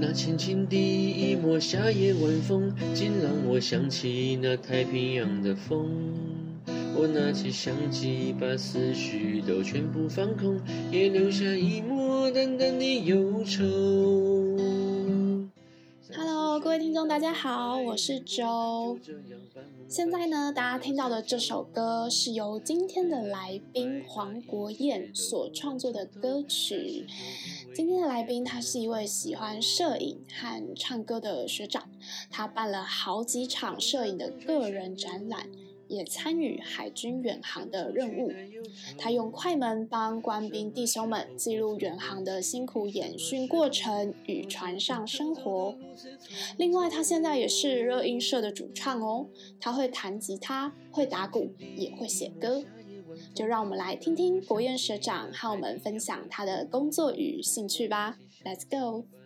那轻轻的一抹夏夜晚风，竟让我想起那太平洋的风。我拿起相机，把思绪都全部放空，也留下一抹淡淡的忧愁。大家好，我是周。现在呢，大家听到的这首歌是由今天的来宾黄国彦所创作的歌曲。今天的来宾他是一位喜欢摄影和唱歌的学长，他办了好几场摄影的个人展览。也参与海军远航的任务，他用快门帮官兵弟兄们记录远航的辛苦演训过程与船上生活。另外，他现在也是热音社的主唱哦，他会弹吉他，会打鼓，也会写歌。就让我们来听听国彦学长和我们分享他的工作与兴趣吧。Let's go。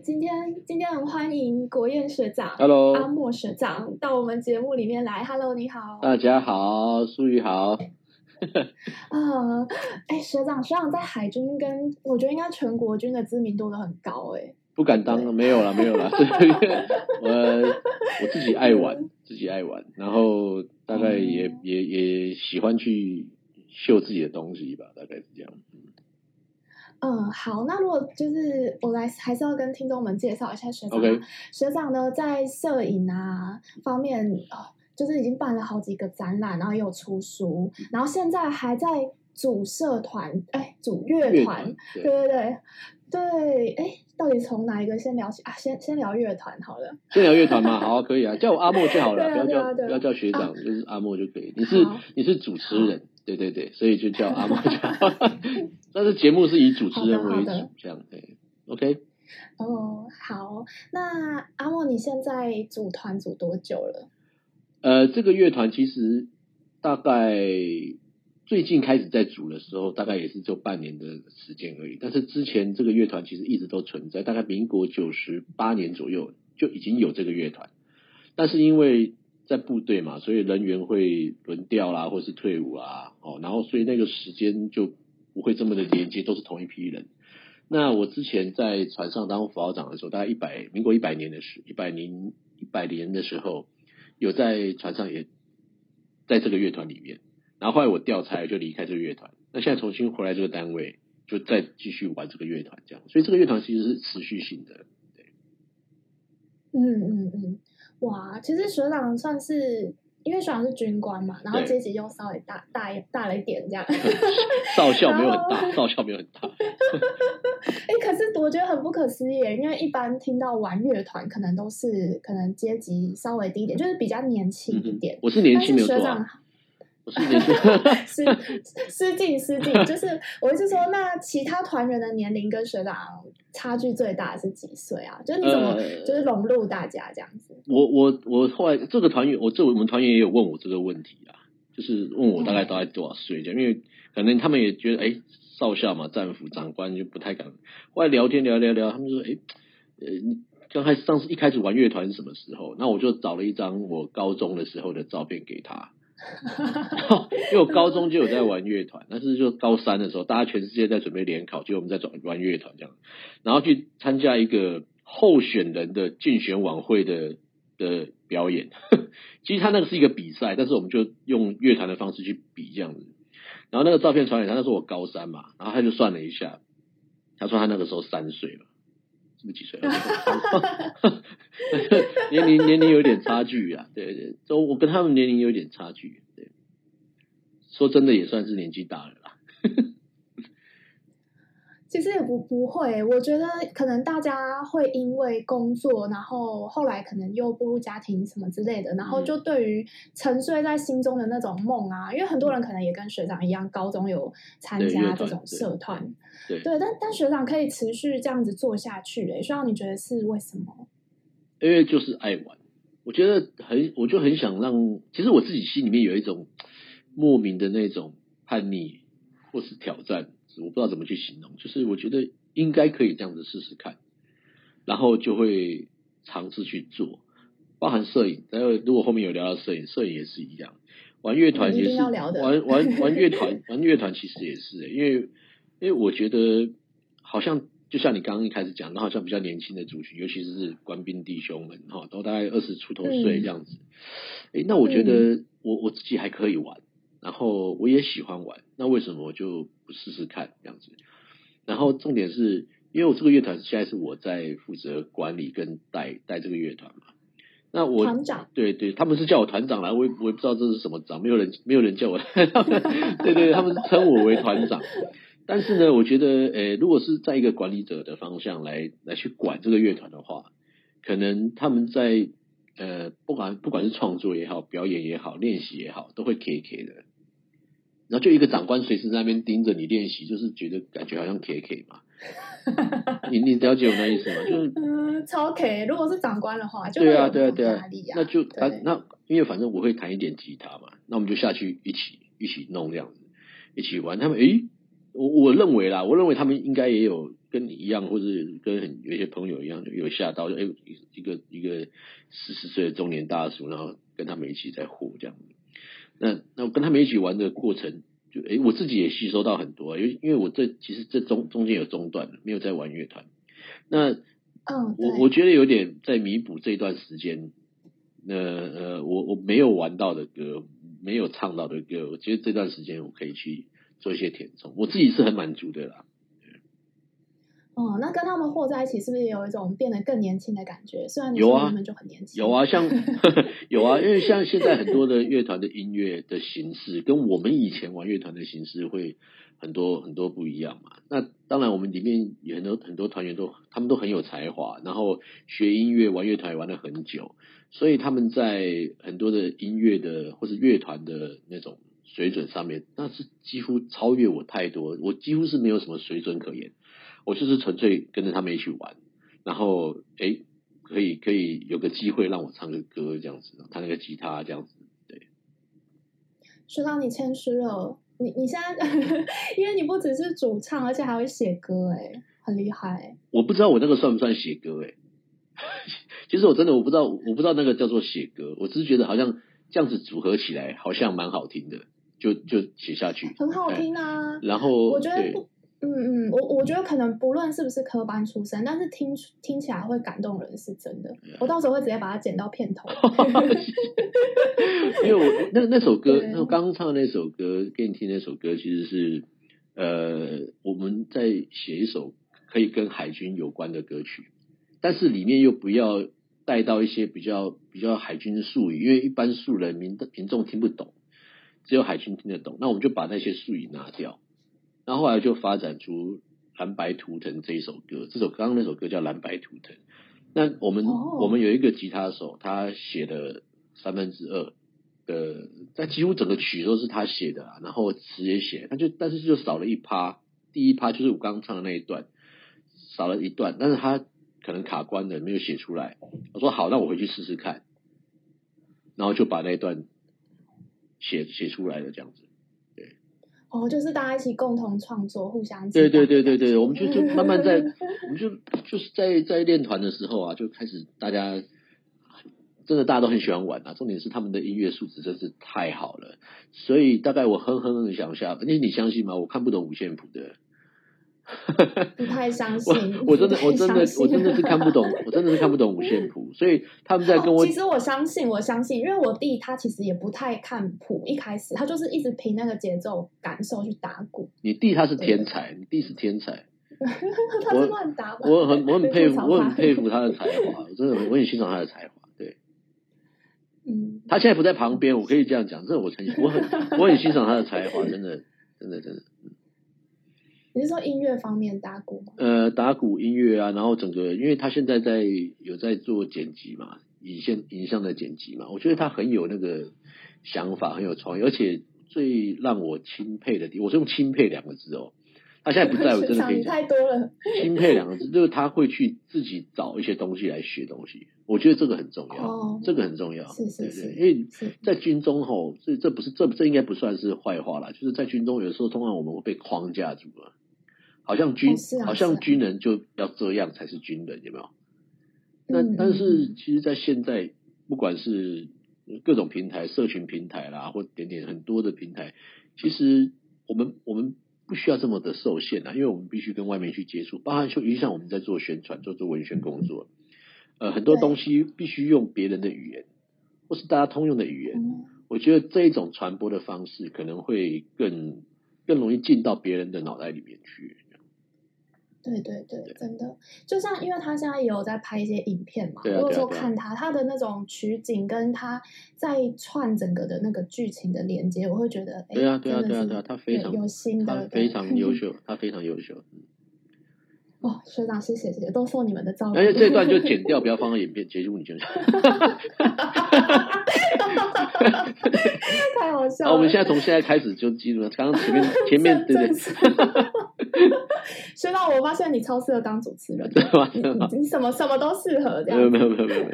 今天今天很欢迎国彦学长，Hello，阿莫学长到我们节目里面来。Hello，你好，大家好，淑宇好。啊，哎，学长，学长在海军跟我觉得应该全国军的知名度都很高哎。不敢当了，没有了，没有了。我我自己爱玩，自己爱玩，然后大概也、嗯、也也喜欢去秀自己的东西吧，大概是这样。嗯，好，那如果就是我来，还是要跟听众们介绍一下学长。学长呢，在摄影啊方面，呃，就是已经办了好几个展览，然后也有出书，然后现在还在组社团，哎，组乐团，对对对对，哎，到底从哪一个先聊起啊？先先聊乐团好了。先聊乐团吗？好，可以啊，叫我阿莫就好了，不要叫不要叫学长，就是阿莫就可以。你是你是主持人。对对对，所以就叫阿莫讲，但是节目是以主持人为主，这样对，OK。哦，好，那阿莫，你现在组团组多久了？呃，这个乐团其实大概最近开始在组的时候，大概也是就半年的时间而已。但是之前这个乐团其实一直都存在，大概民国九十八年左右就已经有这个乐团，但是因为在部队嘛，所以人员会轮调啦，或是退伍啦，哦，然后所以那个时间就不会这么的连接，都是同一批人。那我之前在船上当副导长的时候，大概一百民国一百年的时，一百年一百年的时候，有在船上也在这个乐团里面。然后后来我调差就离开这个乐团，那现在重新回来这个单位，就再继续玩这个乐团这样。所以这个乐团其实是持续性的，对。嗯嗯嗯。哇，其实学长算是，因为学长是军官嘛，然后阶级又稍微大大大了一点这样。少校没有很大，少校没有很大。哎、欸，可是我觉得很不可思议，因为一般听到玩乐团，可能都是可能阶级稍微低一点，就是比较年轻一点。嗯、我是年轻没有错。我是年轻，失失敬失敬，就是我是说，那其他团员的年龄跟学长差距最大是几岁啊？就是你怎么就是融入大家这样子？呃、我我我后来这个团员，我这我们团员也有问我这个问题啊，就是问我大概大概多少岁这样，因为可能他们也觉得哎少校嘛，战俘长官就不太敢。后来聊天聊聊聊，他们说哎呃，刚开始上次一开始玩乐团是什么时候？那我就找了一张我高中的时候的照片给他。因为我高中就有在玩乐团，但是就高三的时候，大家全世界在准备联考，就我们在转玩乐团这样，然后去参加一个候选人的竞选晚会的的表演。其实他那个是一个比赛，但是我们就用乐团的方式去比这样子。然后那个照片传给他，那时候我高三嘛，然后他就算了一下，他说他那个时候三岁了。是不是几岁？年龄年龄有点差距啊，对对，就我跟他们年龄有点差距，对，说真的也算是年纪大了啦。其实也不不会，我觉得可能大家会因为工作，然后后来可能又步入家庭什么之类的，然后就对于沉睡在心中的那种梦啊，因为很多人可能也跟学长一样，高中有参加这种社团，对，对，但但学长可以持续这样子做下去，欸，哎，学长你觉得是为什么？因为就是爱玩，我觉得很，我就很想让，其实我自己心里面有一种莫名的那种叛逆或是挑战。我不知道怎么去形容，就是我觉得应该可以这样子试试看，然后就会尝试去做，包含摄影。然后如果后面有聊到摄影，摄影也是一样，玩乐团也是，玩玩玩乐团，玩乐团其实也是，因为因为我觉得好像就像你刚刚一开始讲，的好像比较年轻的族群，尤其是是官兵弟兄们哈，都大概二十出头岁这样子。哎、嗯，那我觉得我我自己还可以玩，然后我也喜欢玩，那为什么我就不试试看这样子？然后重点是因为我这个乐团现在是我在负责管理跟带带这个乐团嘛。那我团长对对，他们是叫我团长来，我也我也不知道这是什么长，没有人没有人叫我，对对，他们是称我为团长。但是呢，我觉得，呃，如果是在一个管理者的方向来来去管这个乐团的话，可能他们在呃，不管不管是创作也好，表演也好，练习也好，都会 K K 的。然后就一个长官随时在那边盯着你练习，就是觉得感觉好像 K K 嘛。你你了解我那意思吗？就是嗯，超 K。如果是长官的话，就对啊对啊对啊，对啊那就他那因为反正我会弹一点吉他嘛，那我们就下去一起一起弄这样子，一起玩。他们诶，我我认为啦，我认为他们应该也有跟你一样，或者跟很有些朋友一样，有吓到，就诶一个一个四十岁的中年大叔，然后跟他们一起在活这样子。那那我跟他们一起玩的过程。就哎、欸，我自己也吸收到很多，因为因为我这其实这中中间有中断了，没有在玩乐团。那嗯，我我觉得有点在弥补这段时间，那呃，我我没有玩到的歌，没有唱到的歌，我觉得这段时间我可以去做一些填充，我自己是很满足的啦。哦，那跟他们和在一起，是不是也有一种变得更年轻的感觉？虽然你有啊，他们就很年轻，有啊，像呵 呵有啊，因为像现在很多的乐团的音乐的形式，跟我们以前玩乐团的形式会很多很多不一样嘛。那当然，我们里面有很多很多团员都，他们都很有才华，然后学音乐、玩乐团也玩了很久，所以他们在很多的音乐的或是乐团的那种水准上面，那是几乎超越我太多，我几乎是没有什么水准可言。我就是纯粹跟着他们一起玩，然后哎，可以可以有个机会让我唱个歌这样子，弹那个吉他这样子，对。说到，你谦虚了，你你现在 因为你不只是主唱，而且还会写歌，哎，很厉害。我不知道我那个算不算写歌，哎，其实我真的我不知道，我不知道那个叫做写歌，我只是觉得好像这样子组合起来好像蛮好听的，就就写下去，很好听啊。然后我觉得不。嗯嗯，我我觉得可能不论是不是科班出身，但是听听起来会感动人是真的。我到时候会直接把它剪到片头。因为我那那首歌，那我刚刚唱的那首歌给你听那首歌，其实是呃我们在写一首可以跟海军有关的歌曲，但是里面又不要带到一些比较比较海军的术语，因为一般素人民民众听不懂，只有海军听得懂。那我们就把那些术语拿掉。那后后来就发展出蓝白图腾这一首歌，这首刚刚那首歌叫蓝白图腾。那我们、oh. 我们有一个吉他手，他写了三分之二的，但几乎整个曲都是他写的，然后词也写，他就但是就少了一趴，第一趴就是我刚刚唱的那一段，少了一段，但是他可能卡关了，没有写出来。我说好，那我回去试试看，然后就把那一段写写出来的，这样子。对哦，就是大家一起共同创作，互相对对对对对，我们就就 慢慢在，我们就就是在在练团的时候啊，就开始大家真的大家都很喜欢玩啊。重点是他们的音乐素质真是太好了，所以大概我哼哼哼想一下，那你相信吗？我看不懂五线谱的。不太相信，我，我真的我真的我真的是看不懂，我真的是看不懂五线谱，所以他们在跟我。其实我相信，我相信，因为我弟他其实也不太看谱，一开始他就是一直凭那个节奏感受去打鼓。你弟他是天才，你弟是天才，他是乱打我。我很我很佩服，我很佩服他的才华，我真的我很欣赏他的才华。对，嗯，他现在不在旁边，我可以这样讲，这我很我很我很欣赏他的才华，真的真的真的。你是说音乐方面打鼓吗？呃，打鼓音乐啊，然后整个，因为他现在在有在做剪辑嘛，影像影像的剪辑嘛，我觉得他很有那个想法，很有创意，而且最让我钦佩的地，我是用钦佩两个字哦，他现在不在，我 真的可以讲太多了。钦佩两个字，就是他会去自己找一些东西来学东西，我觉得这个很重要，哦、这个很重要，是是是，对对，因为在军中吼，这这不是这这应该不算是坏话啦，就是在军中有时候通常我们会被框架住了。好像军、哦啊、好像军人就要这样才是军人，有没有？那但，但是其实，在现在，不管是各种平台、社群平台啦，或点点很多的平台，其实我们我们不需要这么的受限啊，因为我们必须跟外面去接触，包含就尤其像我们在做宣传、做做文宣工作，呃，很多东西必须用别人的语言，或是大家通用的语言。嗯、我觉得这一种传播的方式可能会更更容易进到别人的脑袋里面去。对对对，真的，就像因为他现在也有在拍一些影片嘛，如果说看他他的那种取景跟他在串整个的那个剧情的连接，我会觉得，对啊对啊对啊对啊，他非常有心的，非常优 秀，他非常优秀。哦，学长，谢谢谢谢，都受你们的照顾。而且这段就 剪掉，不要放到影片结束，你就。太好笑了。好，我们现在从现在开始就记录了，刚刚前面前面对对。学长，我发现你超适合当主持人，对吧？你什么什么都适合，这样。没有没有没有没有没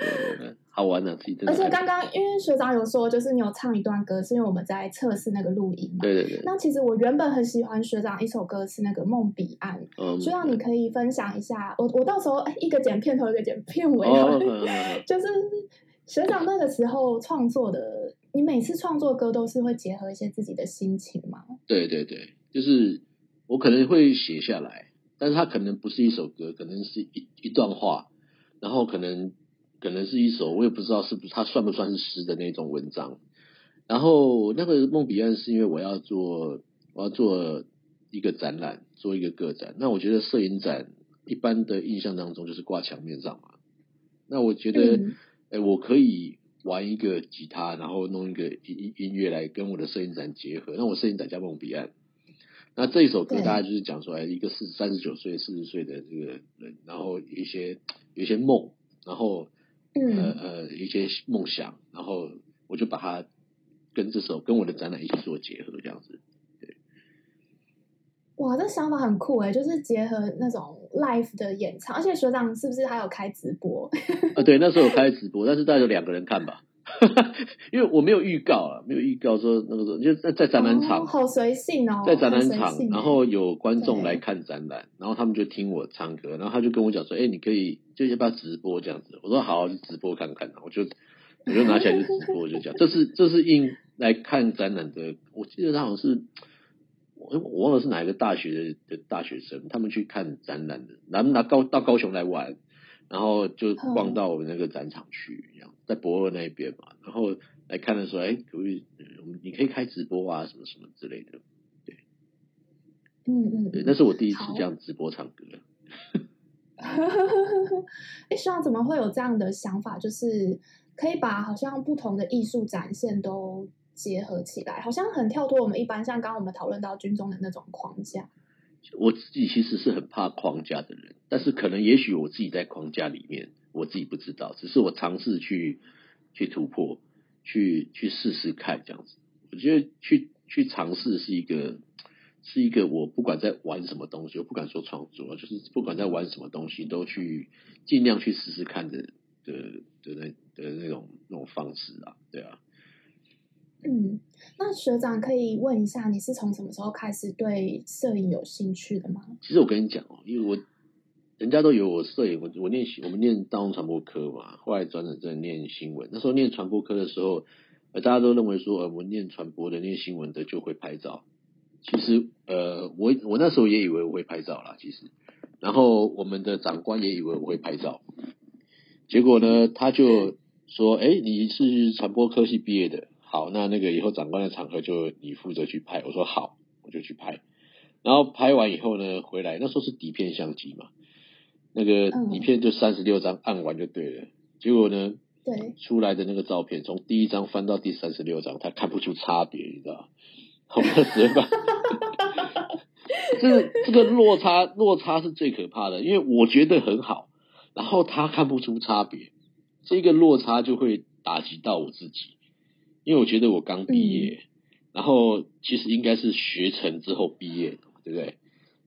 有，好玩的，而且刚刚因为学长有说，就是你有唱一段歌，是因为我们在测试那个录音嘛。对对对。那其实我原本很喜欢学长一首歌，是那个《梦彼岸》。学长，你可以分享一下，我我到时候哎，一个剪片头，一个剪片尾，就是学长那个时候创作的，你每次创作歌都是会结合一些自己的心情吗？对对对，就是。我可能会写下来，但是它可能不是一首歌，可能是一一段话，然后可能可能是一首，我也不知道是不是它算不算是诗的那种文章。然后那个梦彼岸是因为我要做我要做一个展览，做一个个展。那我觉得摄影展一般的印象当中就是挂墙面上嘛。那我觉得，嗯、诶我可以玩一个吉他，然后弄一个音音乐来跟我的摄影展结合。那我摄影展叫梦彼岸。那这一首歌大概就是讲出来一个四三十九岁、四十岁的这个人，然后一些有一些梦，然后呃呃一些梦想，然后我就把它跟这首跟我的展览一起做结合，这样子。对，哇，这想法很酷哎，就是结合那种 live 的演唱，而且学长是不是还有开直播？啊，对，那时候有开直播，但是大概有两个人看吧。因为我没有预告啊，没有预告说那个时候就在在展览场，哦，好随性哦，在展览场，然后有观众来看展览，然后他们就听我唱歌，然后他就跟我讲说，哎，你可以就要不要直播这样子？我说好，就直播看看，我就我就拿起来就直播，就讲 这是这是应来看展览的，我记得他好像是我我忘了是哪一个大学的的大学生，他们去看展览的，然后拿高到高雄来玩。然后就逛到我们那个展场去，这样在博二那一边嘛。然后来看的时候，哎，可以，你可以开直播啊，什么什么之类的。对，嗯嗯，对，那是我第一次这样直播唱歌。哎，希望怎么会有这样的想法？就是可以把好像不同的艺术展现都结合起来，好像很跳脱我们一般像刚刚我们讨论到军中的那种框架。我自己其实是很怕框架的人，但是可能也许我自己在框架里面，我自己不知道，只是我尝试去去突破，去去试试看这样子。我觉得去去尝试是一个是一个我不管在玩什么东西，我不敢说创作，就是不管在玩什么东西，都去尽量去试试看的的的那的那种那种方式啊，对啊。嗯，那学长可以问一下，你是从什么时候开始对摄影有兴趣的吗？其实我跟你讲哦，因为我人家都有我摄影，我我念我们念大众传播科嘛，后来转转正念新闻。那时候念传播科的时候，呃，大家都认为说，呃，我念传播的、念新闻的就会拍照。其实，呃，我我那时候也以为我会拍照啦，其实，然后我们的长官也以为我会拍照，结果呢，他就说，哎，你是传播科系毕业的。好，那那个以后长官的场合就你负责去拍。我说好，我就去拍。然后拍完以后呢，回来那时候是底片相机嘛，那个底片就三十六张，按完就对了。结果呢，对，出来的那个照片从第一张翻到第三十六张，他看不出差别，你知道？我那时候，这这个落差落差是最可怕的，因为我觉得很好，然后他看不出差别，这个落差就会打击到我自己。因为我觉得我刚毕业，嗯、然后其实应该是学成之后毕业的，对不对？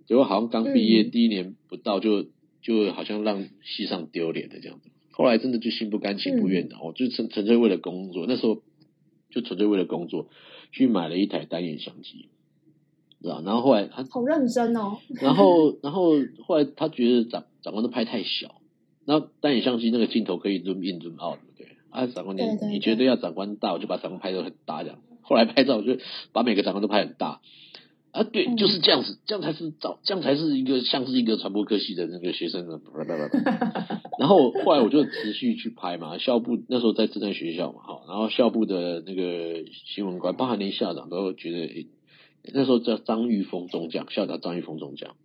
结果好像刚毕业第一年不到就，就、好像让系上丢脸的这样子。后来真的就心不甘情不愿的，我、嗯、就纯纯粹为了工作，那时候就纯粹为了工作去买了一台单眼相机，知道？然后后来他好认真哦。然后 然后后来他觉得长长官都拍太小，然后单眼相机那个镜头可以 zoom in zoom out，对。啊，长官你，你你觉得要长官大，我就把长官拍得很大这样。后来拍照，我就把每个长官都拍很大。啊，对，就是这样子，这样才是找，这样才是一个像是一个传播科系的那个学生的。然后后来我就持续去拍嘛，校部那时候在正在学校嘛，哈，然后校部的那个新闻官，包含连校长都觉得，诶那时候叫张玉峰中将，校长张玉峰中将，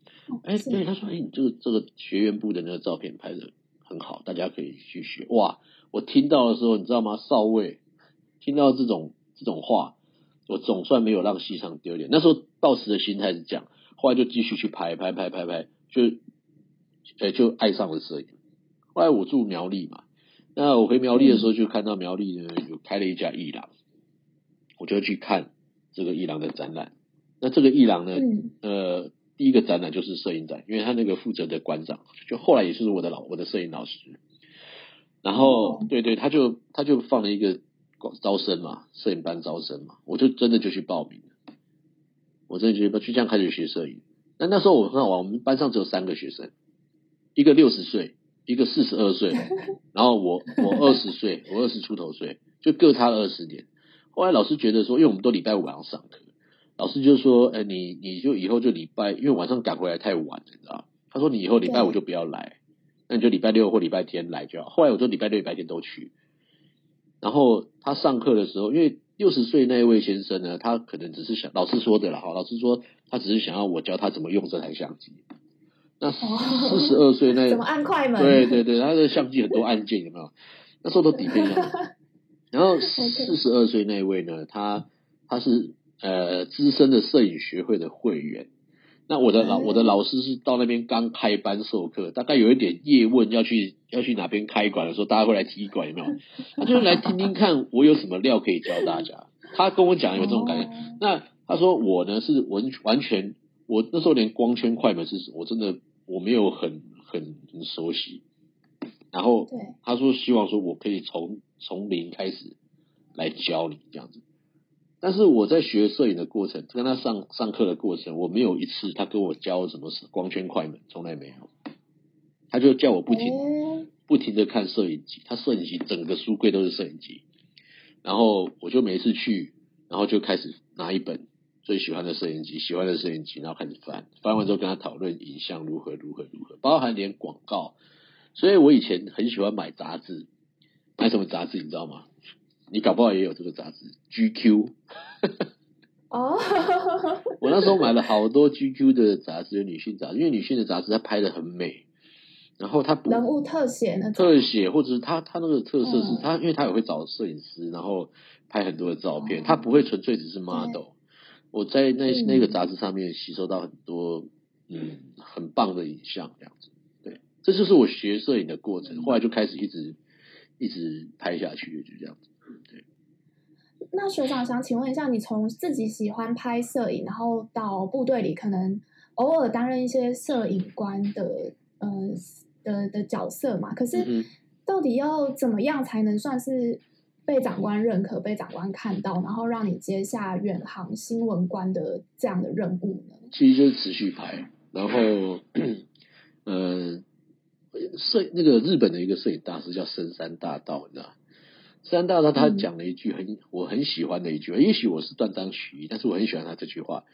哎，对，他说，哎，你这个这个学院部的那个照片拍的很好，大家可以去学。哇，我听到的时候，你知道吗？少尉听到这种这种话。我总算没有让戏上丢脸。那时候抱持的心态是这样，后来就继续去拍拍拍拍拍，就，呃，就爱上了摄影。后来我住苗栗嘛，那我回苗栗的时候就看到苗栗呢有开了一家艺廊，我就去看这个艺廊的展览。那这个艺廊呢，呃，第一个展览就是摄影展，因为他那个负责的馆长，就后来也是我的老我的摄影老师。然后，对对，他就他就放了一个。招生嘛，摄影班招生嘛，我就真的就去报名了。我真的就去这样开始学摄影。那那时候我很好玩，我们班上只有三个学生，一个六十岁，一个四十二岁，然后我我二十岁，我二十出头岁，就各差二十年。后来老师觉得说，因为我们都礼拜五晚上上课，老师就说：“哎，你你就以后就礼拜，因为晚上赶回来太晚，你知道？”他说：“你以后礼拜五就不要来，那你就礼拜六或礼拜天来就好。”后来我就礼拜六、礼拜天都去。然后他上课的时候，因为六十岁那一位先生呢，他可能只是想老师说的了哈，老师说他只是想要我教他怎么用这台相机。那四十二岁那怎么按快门？对对对，他的相机很多按键有没有？那时候都底片相机。然后四十二岁那一位呢，他他是呃资深的摄影学会的会员。那我的老我的老师是到那边刚开班授课，大概有一点叶问要去要去哪边开馆的时候，大家会来踢馆有没有？他就是来听听看我有什么料可以教大家。他跟我讲有这种感觉。那他说我呢是完完全，我那时候连光圈快门是我真的我没有很很很熟悉。然后他说希望说我可以从从零开始来教你这样子。但是我在学摄影的过程，跟他上上课的过程，我没有一次他跟我教什么光圈快门，从来没有。他就叫我不停不停的看摄影机，他摄影机整个书柜都是摄影机。然后我就每次去，然后就开始拿一本最喜欢的摄影机，喜欢的摄影机，然后开始翻，翻完之后跟他讨论影像如何如何如何，包含连广告。所以我以前很喜欢买杂志，买什么杂志你知道吗？你搞不好也有这个杂志，GQ。哦，我那时候买了好多 GQ 的杂志，有女性杂志，因为女性的杂志它拍的很美，然后它人物特写那特写，或者是它它那个特色是它，因为它也会找摄影师，然后拍很多的照片，它不会纯粹只是 model。我在那那个杂志上面吸收到很多嗯很棒的影像，这样子，对，这就是我学摄影的过程，后来就开始一直一直拍下去，就这样子。对，那学长想请问一下，你从自己喜欢拍摄影，然后到部队里可能偶尔担任一些摄影官的，呃的的角色嘛？可是到底要怎么样才能算是被长官认可、被长官看到，然后让你接下远航新闻官的这样的任务呢？其实就是持续拍，然后，呃，摄那个日本的一个摄影大师叫深山大道，你知道？三大他他讲了一句很我很喜欢的一句话，也许我是断章取义，但是我很喜欢他这句话：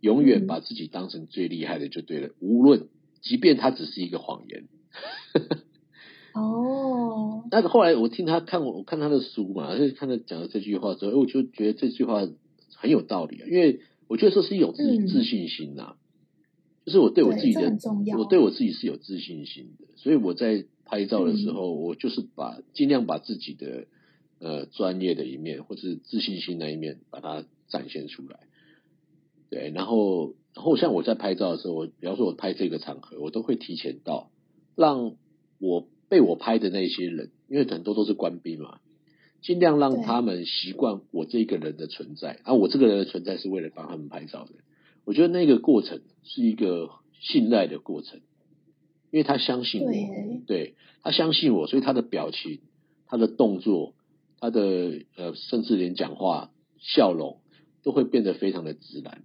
永远把自己当成最厉害的就对了，无论即便他只是一个谎言。哦，但是后来我听他看我看他的书嘛，就看他讲了这句话之后，我就觉得这句话很有道理啊，因为我觉得这是一种自自信心呐、啊，就是我对我自己的我对我自己是有自信心的，所以我在。拍照的时候，我就是把尽量把自己的呃专业的一面，或是自信心那一面，把它展现出来。对，然后然后像我在拍照的时候，我比方说我拍这个场合，我都会提前到，让我被我拍的那些人，因为很多都是官兵嘛，尽量让他们习惯我这个人的存在，啊，我这个人的存在是为了帮他们拍照的。我觉得那个过程是一个信赖的过程。因为他相信我，对，对，他相信我，所以他的表情、他的动作、他的呃，甚至连讲话、笑容都会变得非常的自然。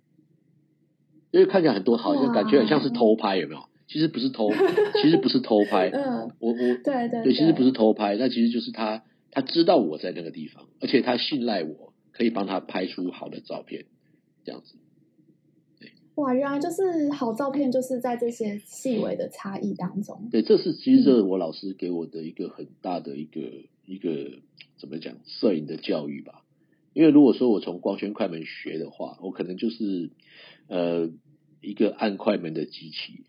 因为看起来很多好像感觉很像是偷拍，有没有？其实不是偷，其实不是偷拍。嗯，我我对对对，对，其实不是偷拍，那其实就是他他知道我在那个地方，而且他信赖我可以帮他拍出好的照片，这样子。哇，原来就是好照片，就是在这些细微的差异当中。对，这是其实我老师给我的一个很大的一个、嗯、一个怎么讲摄影的教育吧。因为如果说我从光圈快门学的话，我可能就是呃一个按快门的机器。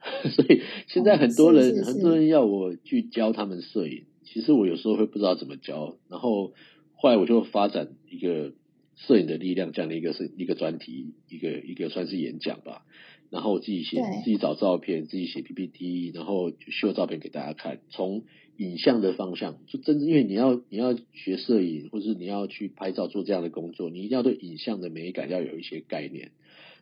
所以现在很多人、很多人要我去教他们摄影，其实我有时候会不知道怎么教。然后后来我就发展一个。摄影的力量这样的一个是一个专题，一个一个算是演讲吧。然后我自己写，自己找照片，自己写 PPT，然后就秀照片给大家看。从影像的方向，就真正因为你要你要学摄影，或是你要去拍照做这样的工作，你一定要对影像的美感要有一些概念。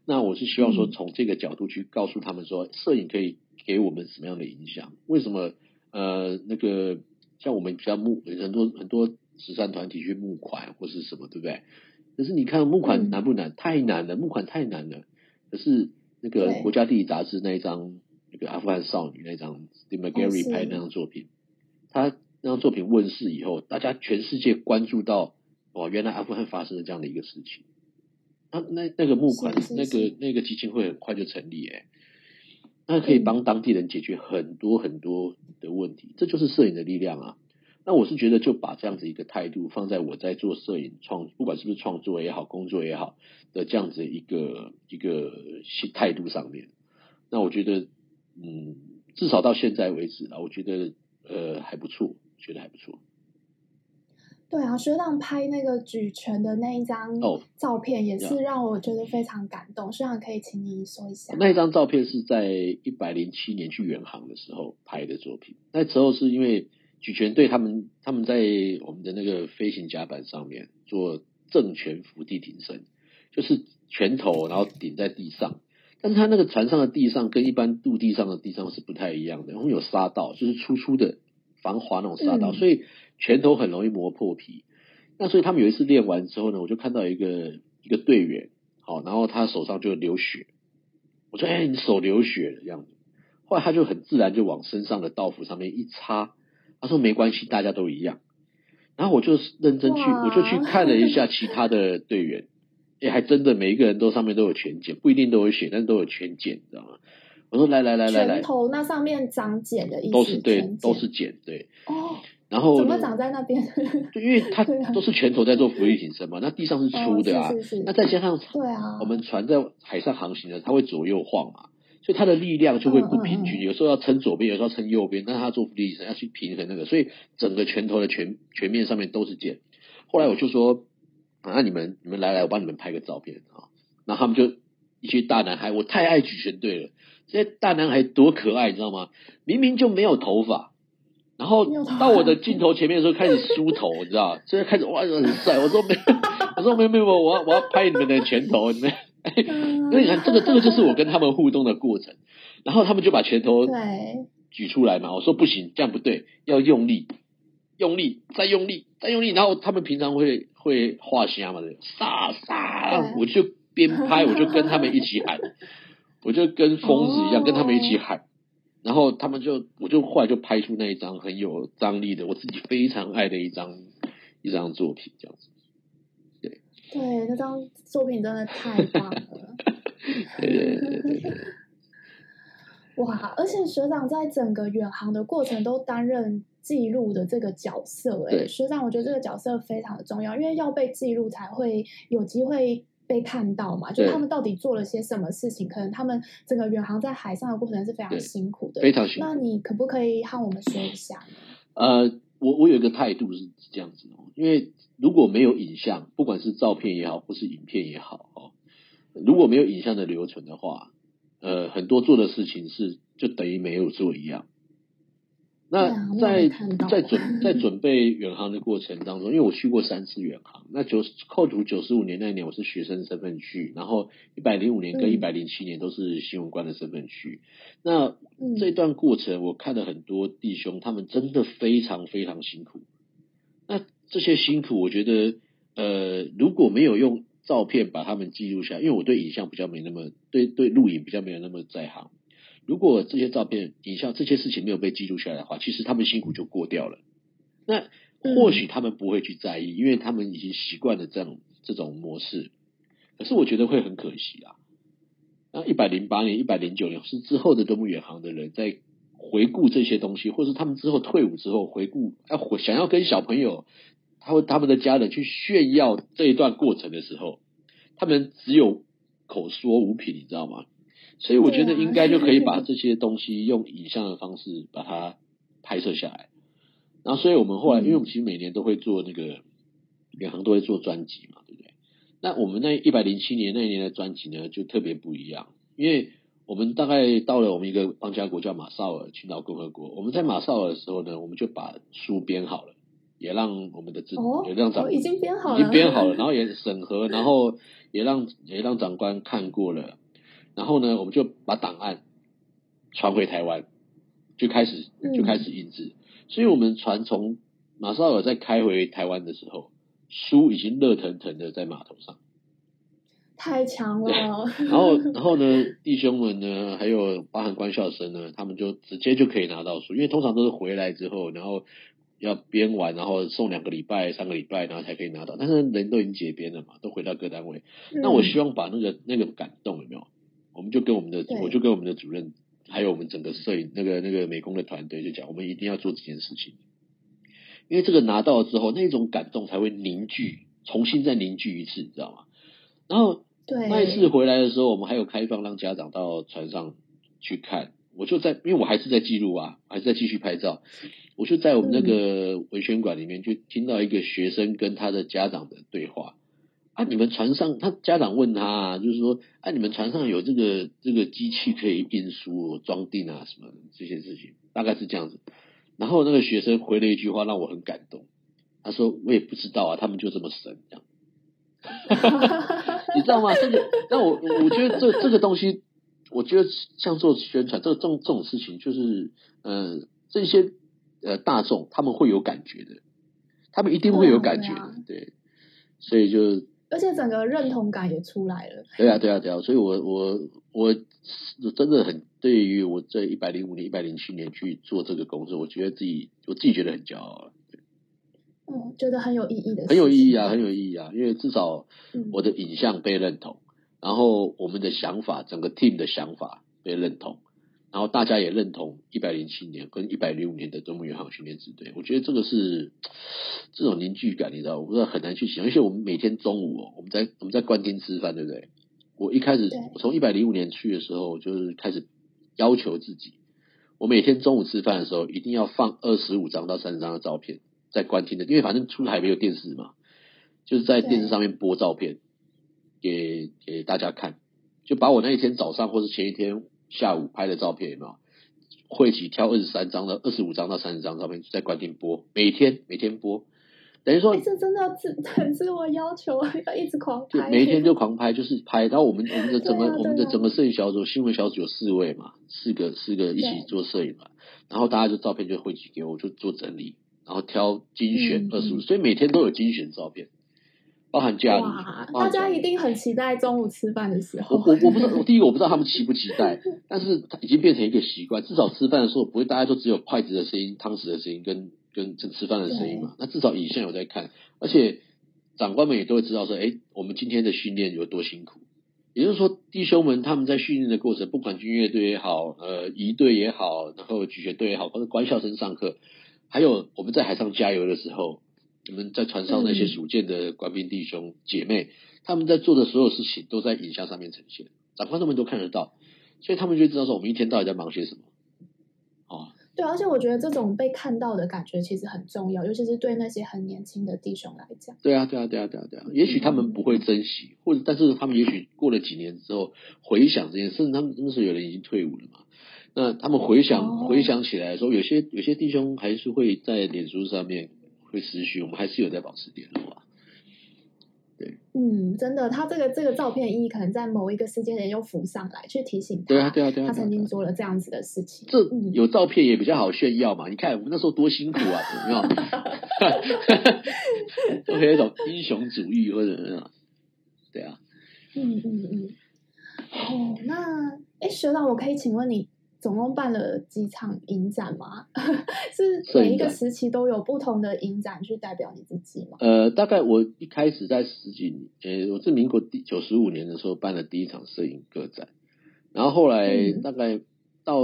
那我是希望说，从这个角度去告诉他们说，摄影可以给我们什么样的影响？为什么？呃，那个像我们比较募很多很多慈善团体去募款或是什么，对不对？可是你看募款难不难？嗯、太难了，募款太难了。可是那个国家地理杂志那一张那个阿富汗少女那张 Steve McGarry 拍的那张作品，他那张作品问世以后，大家全世界关注到哦，原来阿富汗发生了这样的一个事情。那那那个募款那个那个基金会很快就成立诶，那可以帮当地人解决很多很多的问题，这就是摄影的力量啊。那我是觉得，就把这样子一个态度放在我在做摄影创，不管是不是创作也好，工作也好的这样子一个一个态度上面。那我觉得，嗯，至少到现在为止啊，我觉得呃还不错，觉得还不错。对啊，学长拍那个举拳的那一张照片，也是让我觉得非常感动。学长、oh. 可以请你说一下，那一张照片是在一百零七年去远航的时候拍的作品。那时候是因为。举拳队他们他们在我们的那个飞行甲板上面做正拳伏地挺身，就是拳头然后顶在地上，但是他那个船上的地上跟一般陆地上的地上是不太一样的，我们有沙道，就是粗粗的防滑那种沙道，所以拳头很容易磨破皮。那所以他们有一次练完之后呢，我就看到一个一个队员，好，然后他手上就流血，我说：“哎，你手流血的样子。”后来他就很自然就往身上的道服上面一擦。他说没关系，大家都一样。然后我就认真去，我就去看了一下其他的队员，也还真的每一个人都上面都有全茧，不一定都有血，但是都有全茧，你知道吗？我说来来来来来，拳头那上面长茧的意思，都是对，都是茧，对。哦。然后怎么长在那边？就因为他 都是拳头在做浮力挺身嘛，那地上是粗的啊，哦、是是是那再加上对啊，我们船在海上航行的，它会左右晃嘛。所以它的力量就会不平均，有时候要撑左边，有时候要撑右边，但他做伏地挺身要去平衡那个，所以整个拳头的全全面上面都是茧。后来我就说，啊，那你们你们来来，我帮你们拍个照片啊。然后他们就一些大男孩，我太爱举拳队了，这些大男孩多可爱，你知道吗？明明就没有头发，然后到我的镜头前面的时候开始梳头，你知道，所以开始哇很帅。我说没，我说没有没有，我要我要拍你们的拳头，你们。因为你看，这个 这个就是我跟他们互动的过程，然后他们就把拳头举出来嘛。我说不行，这样不对，要用力，用力，再用力，再用力。然后他们平常会会画虾嘛，杀杀，我就边拍我就跟他们一起喊，我就跟疯子一样跟他们一起喊，然后他们就我就后来就拍出那一张很有张力的，我自己非常爱的一张一张作品，这样子。对，那张作品真的太棒了。对对对对对。哇！而且学长在整个远航的过程都担任记录的这个角色，哎对，学长，我觉得这个角色非常的重要，因为要被记录才会有机会被看到嘛。就他们到底做了些什么事情？可能他们整个远航在海上的过程是非常辛苦的，非常辛苦。那你可不可以和我们说一下呢？呃，我我有一个态度是这样子哦，因为。如果没有影像，不管是照片也好，或是影片也好，哦，如果没有影像的留存的话，呃，很多做的事情是就等于没有做一样。那在在准在准备远航的过程当中，因为我去过三次远航，那九扣除九十五年那一年我是学生身份去，然后一百零五年跟一百零七年都是新闻官的身份去。那这段过程我看了很多弟兄，他们真的非常非常辛苦。那这些辛苦，我觉得，呃，如果没有用照片把他们记录下来，因为我对影像比较没那么对对录影比较没有那么在行。如果这些照片、影像这些事情没有被记录下来的话，其实他们辛苦就过掉了。那或许他们不会去在意，因为他们已经习惯了这样这种模式。可是我觉得会很可惜啊。那一百零八年、一百零九年是之后的多么远航的人在回顾这些东西，或是他们之后退伍之后回顾，要回想要跟小朋友，他们他们的家人去炫耀这一段过程的时候，他们只有口说无凭，你知道吗？所以我觉得应该就可以把这些东西用影像的方式把它拍摄下来。然后，所以我们后来，因为我们其实每年都会做那个远航都会做专辑嘛，对不对？那我们那一百零七年那一年的专辑呢，就特别不一样，因为我们大概到了我们一个邦交国叫马绍尔群岛共和国。我们在马绍尔的时候呢，我们就把书编好了，也让我们的长、哦、也让长官已经编好了，已经编好了，然后也审核，然后也让也让长官看过了。然后呢，我们就把档案传回台湾，就开始就开始印制。嗯、所以，我们船从马绍尔在开回台湾的时候，书已经热腾腾的在码头上。太强了。然后，然后呢，弟兄们呢，还有包含官校生呢，他们就直接就可以拿到书，因为通常都是回来之后，然后要编完，然后送两个礼拜、三个礼拜，然后才可以拿到。但是人都已经结编了嘛，都回到各单位。嗯、那我希望把那个那个感动有没有？我们就跟我们的，我就跟我们的主任，还有我们整个摄影那个那个美工的团队就讲，我们一定要做这件事情，因为这个拿到了之后，那种感动才会凝聚，重新再凝聚一次，你知道吗？然后，对，那一次回来的时候，我们还有开放让家长到船上去看，我就在，因为我还是在记录啊，还是在继续拍照，我就在我们那个文宣馆里面，就听到一个学生跟他的家长的对话。啊！你们船上，他家长问他，啊，就是说，啊，你们船上有这个这个机器可以印书、装订啊，什么这些事情，大概是这样子。然后那个学生回了一句话，让我很感动。他说：“我也不知道啊，他们就这么神，这样。”你知道吗？这个，那我我觉得这这个东西，我觉得像做宣传，这种这种事情，就是呃，这些呃大众他们会有感觉的，他们一定会有感觉的，哦，对，所以就。而且整个认同感也出来了。对啊，对啊，对啊，所以我我我真的很对于我这一百零五年、一百零七年去做这个工作，我觉得自己我自己觉得很骄傲。嗯，觉得很有意义的。很有意义啊，很有意义啊，因为至少我的影像被认同，嗯、然后我们的想法，整个 team 的想法被认同。然后大家也认同一百零七年跟一百零五年的敦睦远航训练支队，我觉得这个是 这种凝聚感，你知道，我不知道很难去形容。而且我们每天中午哦，我们在我们在官厅吃饭，对不对？我一开始我从一百零五年去的时候，就是开始要求自己，我每天中午吃饭的时候一定要放二十五张到三十张的照片在官厅的，因为反正出海没有电视嘛，就是在电视上面播照片给给大家看，就把我那一天早上或是前一天。下午拍的照片有没有？会起挑二十三张到二十五张到三十张照片在官厅播，每天每天播，等于说这真的要自 很自我要求，要一直狂拍，每一天就狂拍，就是拍。然后我们我们的整个、啊啊、我们的整个摄影小组新闻小组有四位嘛，四个四个一起做摄影嘛，然后大家就照片就汇集给我，就做整理，然后挑精选二十五，所以每天都有精选照片。包含假日，大家一定很期待中午吃饭的时候。我我我不知道，我第一个我不知道他们期不期待，但是它已经变成一个习惯。至少吃饭的时候不会大家都只有筷子的声音、汤匙的声音跟跟吃饭的声音嘛。那至少影像有在看，而且长官们也都会知道说，哎，我们今天的训练有多辛苦。也就是说，弟兄们他们在训练的过程，不管军乐队也好，呃，仪队也好，然后举学队也好，或者官校生上课，还有我们在海上加油的时候。你们在船上那些属舰的官兵弟兄姐妹，嗯、他们在做的所有事情都在影像上面呈现，长官他们都看得到，所以他们就知道说我们一天到底在忙些什么。哦，对，而且我觉得这种被看到的感觉其实很重要，尤其是对那些很年轻的弟兄来讲。对啊，对啊，对啊，对啊，对啊。也许他们不会珍惜，嗯、或者但是他们也许过了几年之后回想这件事，甚至他们那时候有人已经退伍了嘛，那他们回想、哦、回想起来说，有些有些弟兄还是会在脸书上面。会持续，我们还是有在保持联络啊。对，嗯，真的，他这个这个照片意义可能在某一个时间点又浮上来，去提醒他，对啊，对啊，对啊，他曾经做了这样子的事情。这有照片也比较好炫耀嘛？你看我们那时候多辛苦啊，有没有？都有一种英雄主义或者什么样？对啊，嗯嗯嗯。哦，那哎，学长，我可以请问你？总共办了几场影展吗？是每一个时期都有不同的影展去代表你自己吗？呃，大概我一开始在十几年，呃，我是民国第九十五年的时候办了第一场摄影个展，然后后来大概到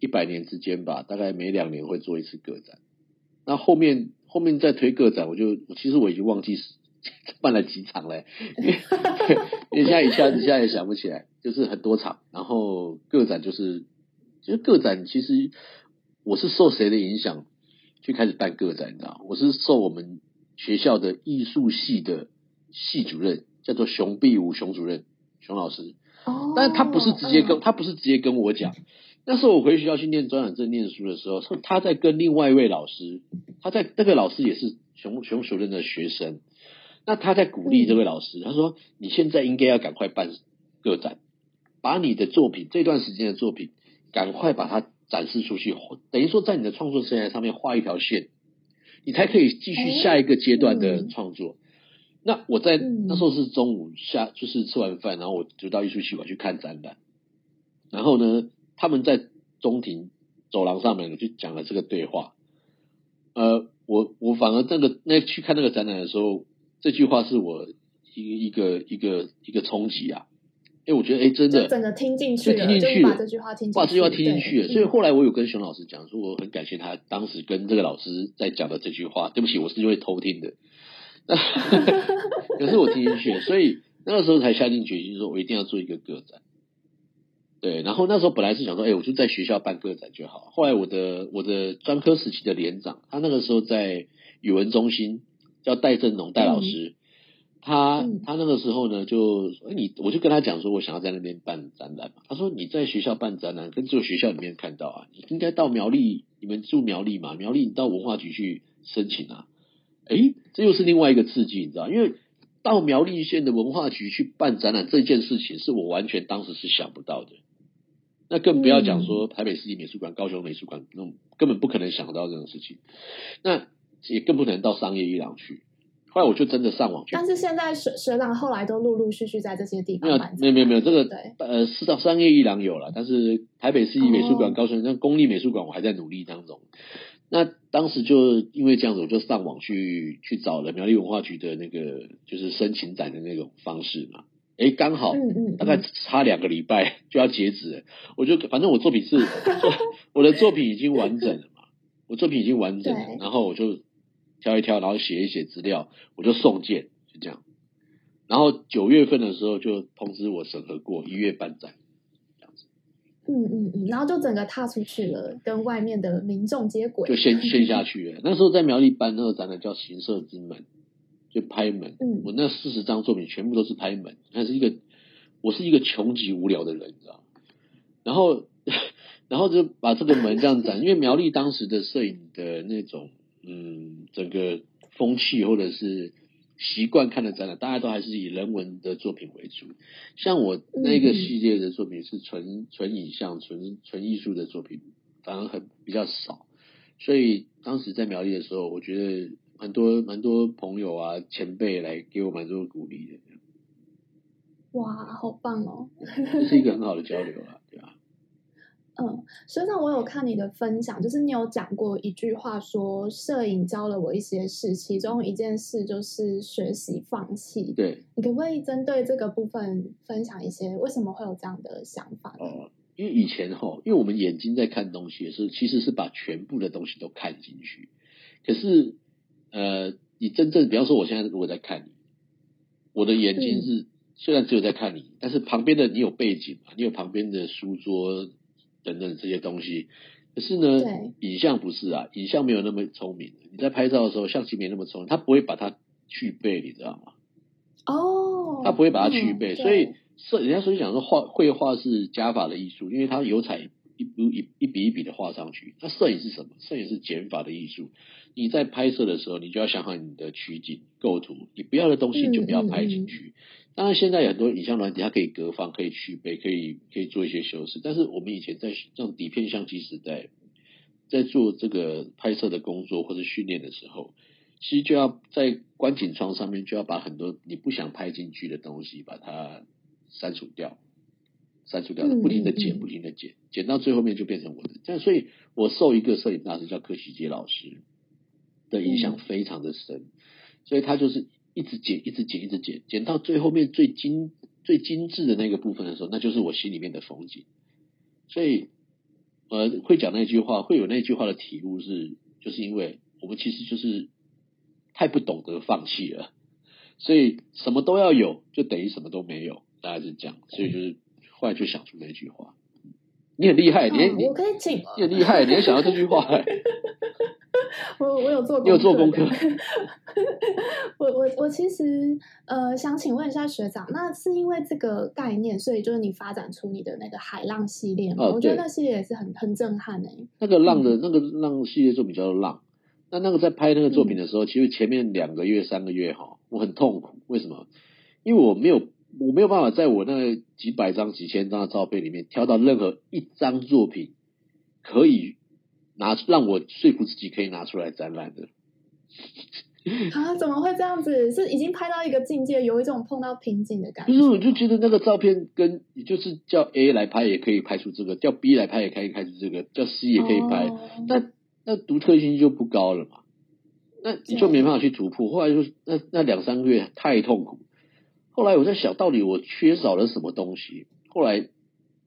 一百年之间吧，大概每两年会做一次个展。那后面后面再推个展，我就其实我已经忘记是 办了几场嘞，因为因为现在一下子一下也想不起来，就是很多场。然后个展就是，就是个展其实我是受谁的影响去开始办个展，你知道？我是受我们学校的艺术系的系主任，叫做熊碧武熊主任熊老师。哦，但是他不是直接跟他不是直接跟我讲。那时候我回学校去念专场证念书的时候，他在跟另外一位老师，他在那个老师也是熊熊主任的学生，那他在鼓励这位老师，他说：“你现在应该要赶快办个展，把你的作品这段时间的作品赶快把它展示出去，等于说在你的创作生涯上面画一条线，你才可以继续下一个阶段的创作。”那我在那时候是中午下，就是吃完饭，然后我就到艺术系馆去看展览，然后呢，他们在中庭走廊上面就讲了这个对话，呃，我我反而那个那去看那个展览的时候，这句话是我一个一个一个一个冲击啊！哎，我觉得哎，真的整个听进去了，就听进去了，把这句话听进去，把这句话听进去了。所以后来我有跟熊老师讲说，我很感谢他当时跟这个老师在讲的这句话。对不起，我是因为偷听的，可是我听进去了，所以那个时候才下定决心说，我一定要做一个个展。对，然后那时候本来是想说，哎，我就在学校办个展就好。后来我的我的专科时期的连长，他那个时候在语文中心，叫戴振龙戴老师，嗯、他他那个时候呢就，哎你，我就跟他讲说，我想要在那边办展览嘛。他说你在学校办展览，跟只有学校里面看到啊，你应该到苗栗，你们住苗栗嘛，苗栗你到文化局去申请啊。哎，这又是另外一个刺激，你知道，因为到苗栗县的文化局去办展览这件事情，是我完全当时是想不到的。那更不要讲说台北市立美术馆、高雄美术馆那种根本不可能想到这种事情，那也更不可能到商业艺廊去。后来我就真的上网去。但是现在学学长后来都陆陆续续在这些地方办。没有没有没有这个呃，是到商业艺廊有了，但是台北市立美术馆、哦、高雄像公立美术馆我还在努力当中。那当时就因为这样子，我就上网去去找了苗栗文化局的那个就是申请展的那种方式嘛。哎，刚好，大概差两个礼拜就要截止了，我就反正我作品是，我的作品已经完整了嘛，我作品已经完整了，然后我就挑一挑，然后写一写资料，我就送件，就这样。然后九月份的时候就通知我审核过，一月办展，这样子。嗯嗯嗯，然后就整个踏出去了，跟外面的民众接轨，就先先下去了。那时候在苗栗办那个展览叫《行色之门》。就拍门，嗯，我那四十张作品全部都是拍门。那是一个，我是一个穷极无聊的人，你知道？然后，然后就把这个门这样展，因为苗栗当时的摄影的那种，嗯，整个风气或者是习惯看的展览，大家都还是以人文的作品为主。像我那个系列的作品是纯纯影像、纯纯艺术的作品，反而很比较少。所以当时在苗栗的时候，我觉得。蛮多蛮多朋友啊，前辈来给我蛮多鼓励的。哇，好棒哦！这是一个很好的交流啊？嗯，实际上我有看你的分享，就是你有讲过一句话，说摄影教了我一些事，其中一件事就是学习放弃。对，你可不可以针对这个部分分享一些为什么会有这样的想法？嗯，因为以前哈，因为我们眼睛在看东西的时候，其实是把全部的东西都看进去，可是。呃，你真正比方说，我现在如果在看你，我的眼睛是虽然只有在看你，但是旁边的你有背景嘛，你有旁边的书桌等等这些东西。可是呢，影像不是啊，影像没有那么聪明。你在拍照的时候，相机没那么聪明，它不会把它去背，你知道吗？哦，它不会把它去背，所以摄人家所以讲说画绘画是加法的艺术，因为它油彩一一一笔一笔的画上去。那摄影是什么？摄影是减法的艺术。你在拍摄的时候，你就要想好你的取景构图，你不要的东西就不要拍进去。当然，现在有很多影像软体，它可以隔放、可以去背、可以可以做一些修饰。但是我们以前在这种底片相机时代，在做这个拍摄的工作或者训练的时候，其实就要在观景窗上面就要把很多你不想拍进去的东西把它删除掉，删除掉，不停的剪，不停的剪，剪到最后面就变成我的。这样，所以我受一个摄影大师叫柯希杰老师。的影响非常的深，所以他就是一直剪，一直剪，一直剪，剪到最后面最精最精致的那个部分的时候，那就是我心里面的风景。所以，呃，会讲那句话，会有那句话的体悟是，就是因为我们其实就是太不懂得放弃了，所以什么都要有，就等于什么都没有，大概是这样。所以就是后来就想出那句话。你很厉害，你、嗯、你我可以请，你很厉害，你还想到这句话。我我有做，你有做功课。我我我其实呃想请问一下学长，那是因为这个概念，所以就是你发展出你的那个海浪系列我觉得那系列也是很很震撼诶。那个浪的、嗯、那个浪系列作品叫做浪。那那个在拍那个作品的时候，嗯、其实前面两个月三个月哈，我很痛苦。为什么？因为我没有我没有办法在我那几百张几千张的照片里面挑到任何一张作品可以。拿让我说服自己可以拿出来展览的 啊？怎么会这样子？是已经拍到一个境界，有一种碰到瓶颈的感觉。不是，我就觉得那个照片跟就是叫 A 来拍也可以拍出这个，叫 B 来拍也可以拍出这个，叫 C 也可以拍，哦、那那独特性就不高了嘛？那你就没办法去突破。后来就那那两三个月太痛苦。后来我在想，到底我缺少了什么东西？后来。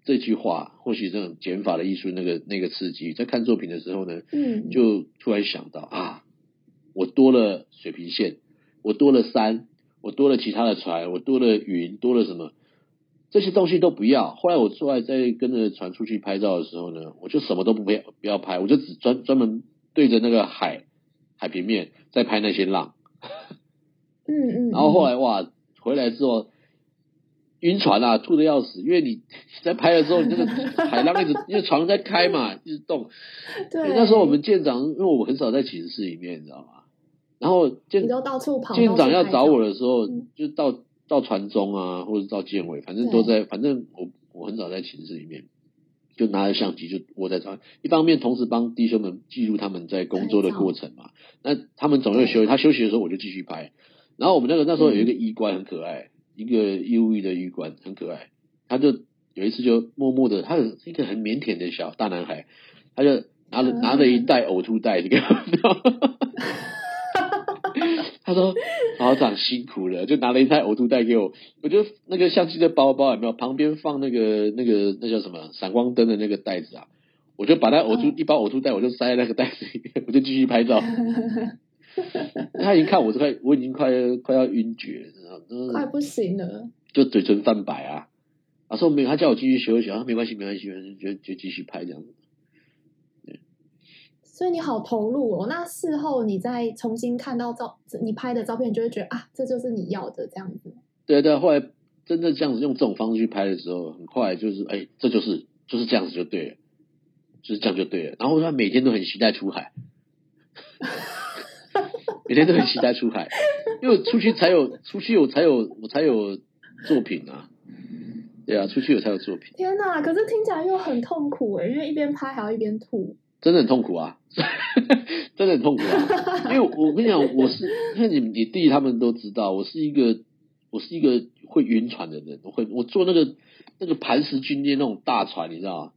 这句话或许这种减法的艺术，那个那个刺激，在看作品的时候呢，嗯，就突然想到啊，我多了水平线，我多了山，我多了其他的船，我多了云，多了什么？这些东西都不要。后来我出来再跟着船出去拍照的时候呢，我就什么都不要不要拍，我就只专专门对着那个海海平面在拍那些浪。嗯嗯，然后后来哇，回来之后。晕船啊，吐的要死，因为你 在拍的时候，你那个 海浪一直，因为船在开嘛，一直动。对。那时候我们舰长，因为我很少在寝室里面，你知道吗？然后舰，你都到处跑。舰长要找我的时候，就到到船中啊，或者到舰尾，反正都在，反正我我很少在寝室里面，就拿着相机就窝在船。一方面同时帮弟兄们记录他们在工作的过程嘛。那他们总要休息，他休息的时候我就继续拍。然后我们那个那时候有一个医官很可爱。一个义务役的医官很可爱，他就有一次就默默的，他是一个很腼腆的小大男孩，他就拿了拿了一袋呕吐袋，这个，他说老长辛苦了，就拿了一袋呕吐袋给我，我就那个相机的包包有没有旁边放那个那个那叫什么闪光灯的那个袋子啊，我就把那呕吐一包呕吐袋，我就塞在那个袋子里面，我就继续拍照。他已经看我这块，我已经快快要晕厥了，快不行了，就嘴唇泛白啊。啊说没有，他叫我继续休息，他说没关系，没关系，就就继续拍这样子。所以你好投入哦。那事后你再重新看到照你拍的照片，你就会觉得啊，这就是你要的这样子。对对，后来真的这样子用这种方式去拍的时候，很快就是哎，这就是就是这样子就对了，就是这样就对了。然后他每天都很期待出海。每天都很期待出海，因为出去才有出去我才有我才有作品啊，对啊，出去有才有作品。天哪！可是听起来又很痛苦诶，因为一边拍还要一边吐，真的很痛苦啊，真的很痛苦啊。因为我跟你讲，我是因为你你弟他们都知道，我是一个我是一个会晕船的人，我会我坐那个那个磐石军舰那种大船，你知道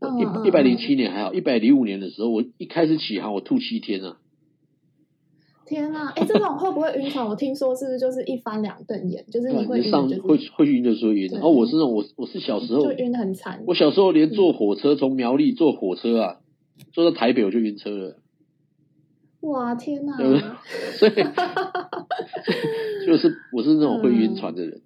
吗？一一百零七年还好，一百零五年的时候，我一开始起航，我吐七天啊。天啊！哎、欸，这种会不会晕船？我听说是不是就是一翻两瞪眼，就是你会晕、就是，会会晕的时候晕。然后我是那种，我我是小时候就晕很惨。我小时候连坐火车从苗栗坐火车啊，坐到台北我就晕车了。哇天哪！所以 就是我是那种会晕船的人。嗯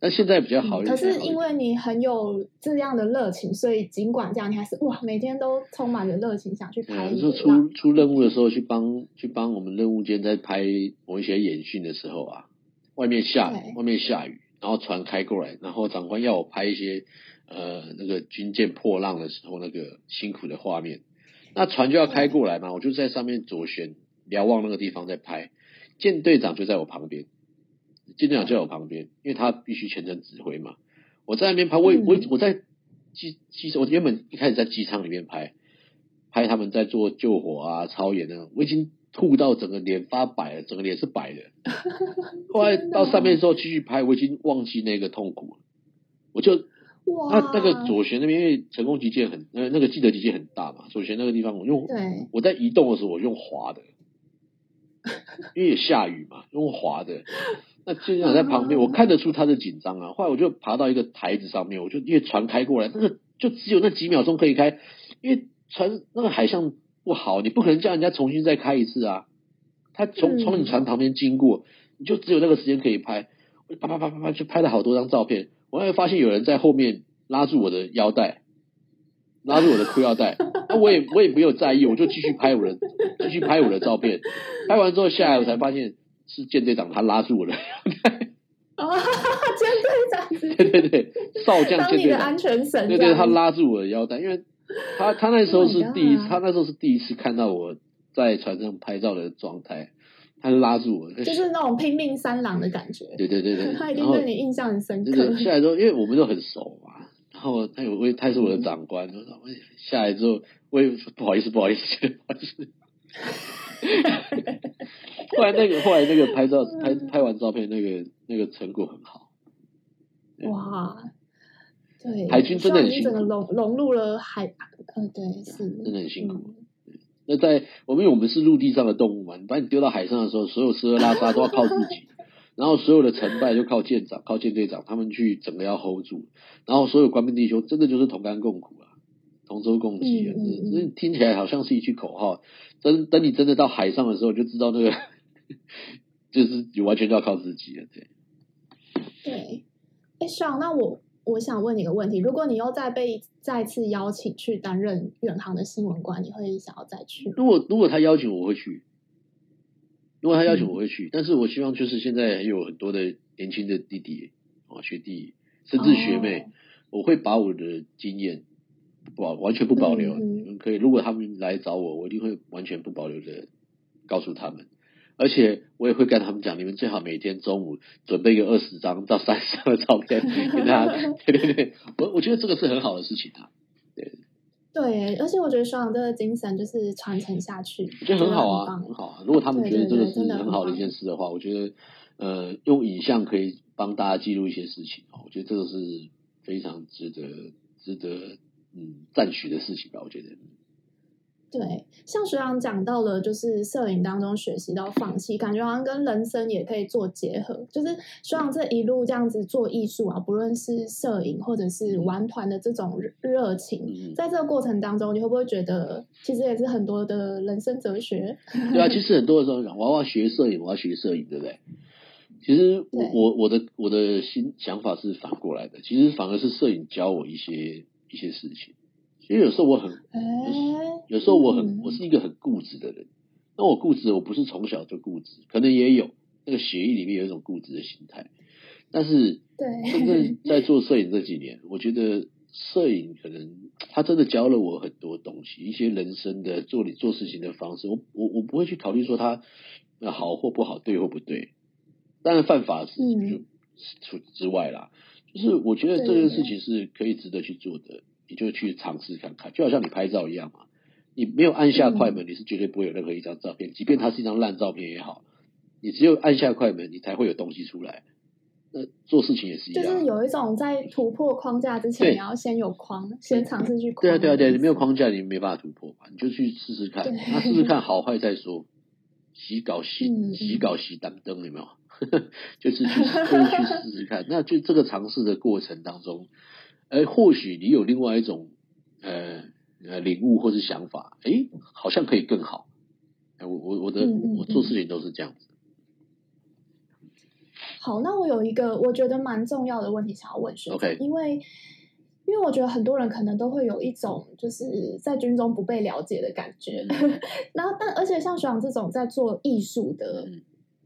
但现在比较好一点。可是因为你很有这样的热情，所以尽管这样，你还是哇，每天都充满着热情，想去拍。就是出出任务的时候，去帮去帮我们任务间在拍某一些演训的时候啊，外面下雨，外面下雨，然后船开过来，然后长官要我拍一些呃那个军舰破浪的时候那个辛苦的画面。那船就要开过来嘛，我就在上面左旋瞭望那个地方在拍，舰队长就在我旁边。舰长就在我旁边，因为他必须全程指挥嘛。我在那边拍，我我我在机机，我原本一开始在机舱里面拍，拍他们在做救火啊、超演那种，我已经吐到整个脸发白了，整个脸是白的。后来到上面的时候继续拍，我已经忘记那个痛苦了。我就哇，那那个左旋那边，因为成功极限很，那那个记得极限很大嘛，左旋那个地方我用，我在移动的时候我用滑的。因为也下雨嘛，用滑的，那舰长在旁边，我看得出他的紧张啊。后来我就爬到一个台子上面，我就因为船开过来，那个就只有那几秒钟可以开，因为船那个海象不好，你不可能叫人家重新再开一次啊。他从从你船旁边经过，你就只有那个时间可以拍，啪啪啪啪啪就拍了好多张照片。我还发现有人在后面拉住我的腰带，拉住我的裤腰带，那我也我也没有在意，我就继续拍我的继续拍我的照片。拍完之后下来，我才发现。是舰队长，他拉住我的腰带。哦，舰队长，对对对，少将舰队长，安全绳。对对，他拉住我的腰带，因为他他那时候是第一，oh、他那时候是第一次看到我在船上拍照的状态，他就拉住我，就是那种拼命三郎的感觉。对对对对，他一定对你印象很深刻。下来之后，因为我们都很熟嘛，然后他有位，他是我的长官，嗯、下来之后，我也不好意思，不好意思，不好意思。后来那个，后来那个拍照拍拍完照片，那个那个成果很好。哇，对，海军真的很辛苦，融融入了海，呃，对，是。真的很辛苦。嗯、那在我们因为我们是陆地上的动物嘛，你把你丢到海上的时候，所有吃喝拉撒都要靠自己，然后所有的成败就靠舰长、靠舰队长他们去整个要 hold 住，然后所有官兵弟兄真的就是同甘共苦。啊，同舟共济啊，嗯嗯嗯，听起来好像是一句口号。等等，你真的到海上的时候，就知道那个。就是你完全都要靠自己了，对。对，哎，爽，那我我想问你个问题：如果你又再被再次邀请去担任远航的新闻官，你会想要再去？如果如果他邀请我会去，如果他邀请我会去，嗯、但是我希望就是现在还有很多的年轻的弟弟啊学弟，甚至学妹，哦、我会把我的经验不保完全不保留。嗯、你们可以，如果他们来找我，我一定会完全不保留的告诉他们。而且我也会跟他们讲，你们最好每天中午准备个二十张到三十张的照片 给他。对对对，我我觉得这个是很好的事情啊。对对，而且我觉得双阳这个精神就是传承下去，我觉得很好啊，很好啊。如果他们觉得这个是很好的一件事的话，我觉得呃，用影像可以帮大家记录一些事情啊，我觉得这个是非常值得值得嗯赞许的事情吧，我觉得。对，像学长讲到了，就是摄影当中学习到放弃，感觉好像跟人生也可以做结合。就是学长这一路这样子做艺术啊，不论是摄影或者是玩团的这种热情，在这个过程当中，你会不会觉得其实也是很多的人生哲学？对啊，其实很多的时候讲，我要学摄影，我要学摄影，对不对？其实我我我的我的心想法是反过来的，其实反而是摄影教我一些一些事情。因为有时候我很，有时候我很，我是一个很固执的人。那我固执，我不是从小就固执，可能也有那个血液里面有一种固执的心态。但是，对，真正在做摄影这几年，我觉得摄影可能他真的教了我很多东西，一些人生的做你做事情的方式。我我我不会去考虑说他好或不好，对或不对。当然犯法是就除之外啦，就是我觉得这件事情是可以值得去做的。你就去尝试看看，就好像你拍照一样嘛。你没有按下快门，你是绝对不会有任何一张照片，即便它是一张烂照片也好。你只有按下快门，你才会有东西出来。那做事情也是一样，就是有一种在突破框架之前，你要先有框，先尝试去框。对啊，对啊，对啊，你没有框架，你没办法突破嘛。你就去试试看，那试试看好坏再说。洗稿洗洗稿洗单灯有没有？就是去就是去试试看。那就这个尝试的过程当中。哎，或许你有另外一种呃呃领悟或是想法，哎，好像可以更好。哎，我我我的我做事情都是这样子。好，那我有一个我觉得蛮重要的问题想要问学长.因为因为我觉得很多人可能都会有一种就是在军中不被了解的感觉，嗯、然后但而且像学长这种在做艺术的。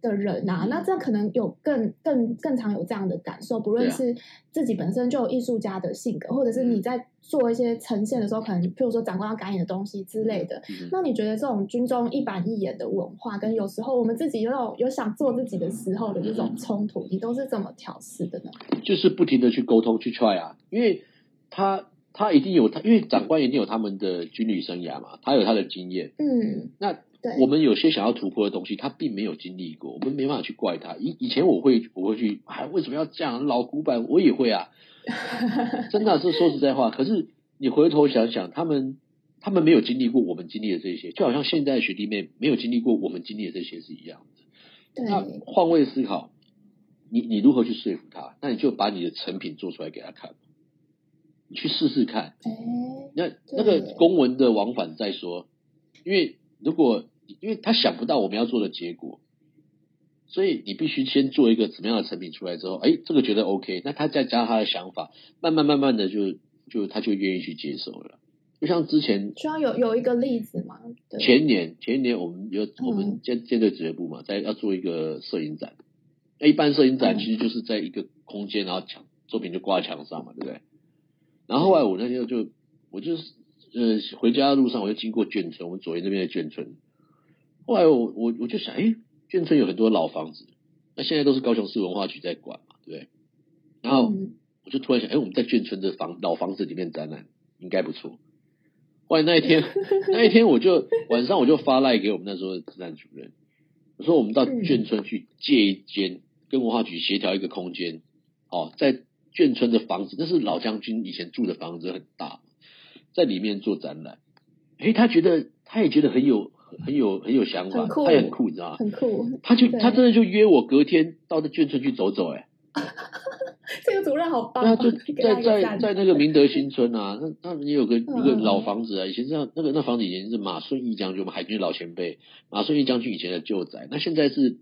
嗯的人啊，那这可能有更更更常有这样的感受，不论是自己本身就有艺术家的性格，或者是你在做一些呈现的时候，可能譬如说长官要赶你的东西之类的。那你觉得这种军中一板一眼的文化，跟有时候我们自己有有想做自己的时候的这种冲突，你都是怎么调适的呢？就是不停的去沟通去 try 啊，因为他他一定有他，因为长官一定有他们的军旅生涯嘛，他有他的经验，嗯，那。对我们有些想要突破的东西，他并没有经历过，我们没办法去怪他。以以前我会我会去，哎，为什么要这样？老古板，我也会啊。真的是说实在话，可是你回头想想，他们他们没有经历过我们经历的这些，就好像现在学弟妹没有经历过我们经历的这些是一样的。对那换位思考，你你如何去说服他？那你就把你的成品做出来给他看，你去试试看。欸、那那个公文的往返再说，因为如果因为他想不到我们要做的结果，所以你必须先做一个怎么样的成品出来之后，哎，这个觉得 OK，那他再加上他的想法，慢慢慢慢的就就他就愿意去接受了。就像之前需要有有一个例子嘛？前年前年我们有我们舰舰队指挥部嘛，在要做一个摄影展。那一般摄影展其实就是在一个空间，然后墙作品就挂在墙上嘛，对不对？然后后来我那天就我就是呃回家的路上，我就经过眷村，我们左营那边的眷村。后来我我我就想，哎，眷村有很多老房子，那现在都是高雄市文化局在管嘛，对不对？然后我就突然想，哎，我们在眷村的房老房子里面展览应该不错。后来那一天 那一天我就晚上我就发赖给我们那时候的展览主任，我说我们到眷村去借一间。跟文化局协调一个空间，哦，在眷村的房子，那是老将军以前住的房子，很大，在里面做展览。哎，他觉得他也觉得很有很有很有想法，他也很酷，你知道吗？很酷。他就他真的就约我隔天到那眷村去走走，哎。这个主任好棒。那就在在在那个明德新村啊，那那也有个一个老房子啊，以前这样那个那房子以前是马顺义将军，我们海军老前辈马顺义将军以前的旧宅，那现在是。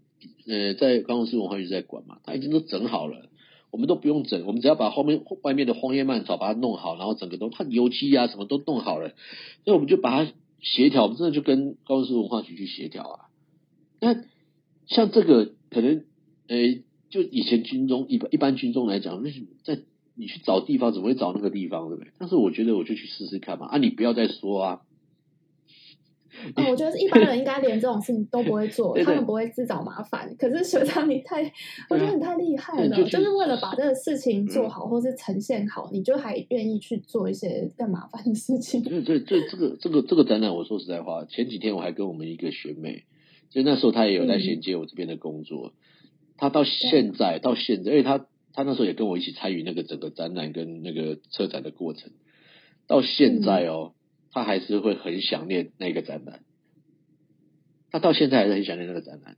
呃，在高雄市文化局在管嘛，他已经都整好了，我们都不用整，我们只要把后面外面的荒叶蔓草把它弄好，然后整个都它油漆啊什么都弄好了，所以我们就把它协调，我们真的就跟高雄市文化局去协调啊。那像这个可能，呃，就以前军中一般一般军中来讲，那在你去找地方，怎么会找那个地方，对不对？但是我觉得我就去试试看嘛，啊，你不要再说啊。哦，我觉得一般人应该连这种事情都不会做，他们不会自找麻烦。可是学长你太，我觉得你太厉害了，就是为了把这个事情做好，或是呈现好，你就还愿意去做一些更麻烦的事情。对对对，这个这个这个展览，我说实在话，前几天我还跟我们一个学妹，就那时候她也有在衔接我这边的工作，她到现在到现在，因为她她那时候也跟我一起参与那个整个展览跟那个策展的过程，到现在哦。他还是会很想念那个展览，他到现在还是很想念那个展览。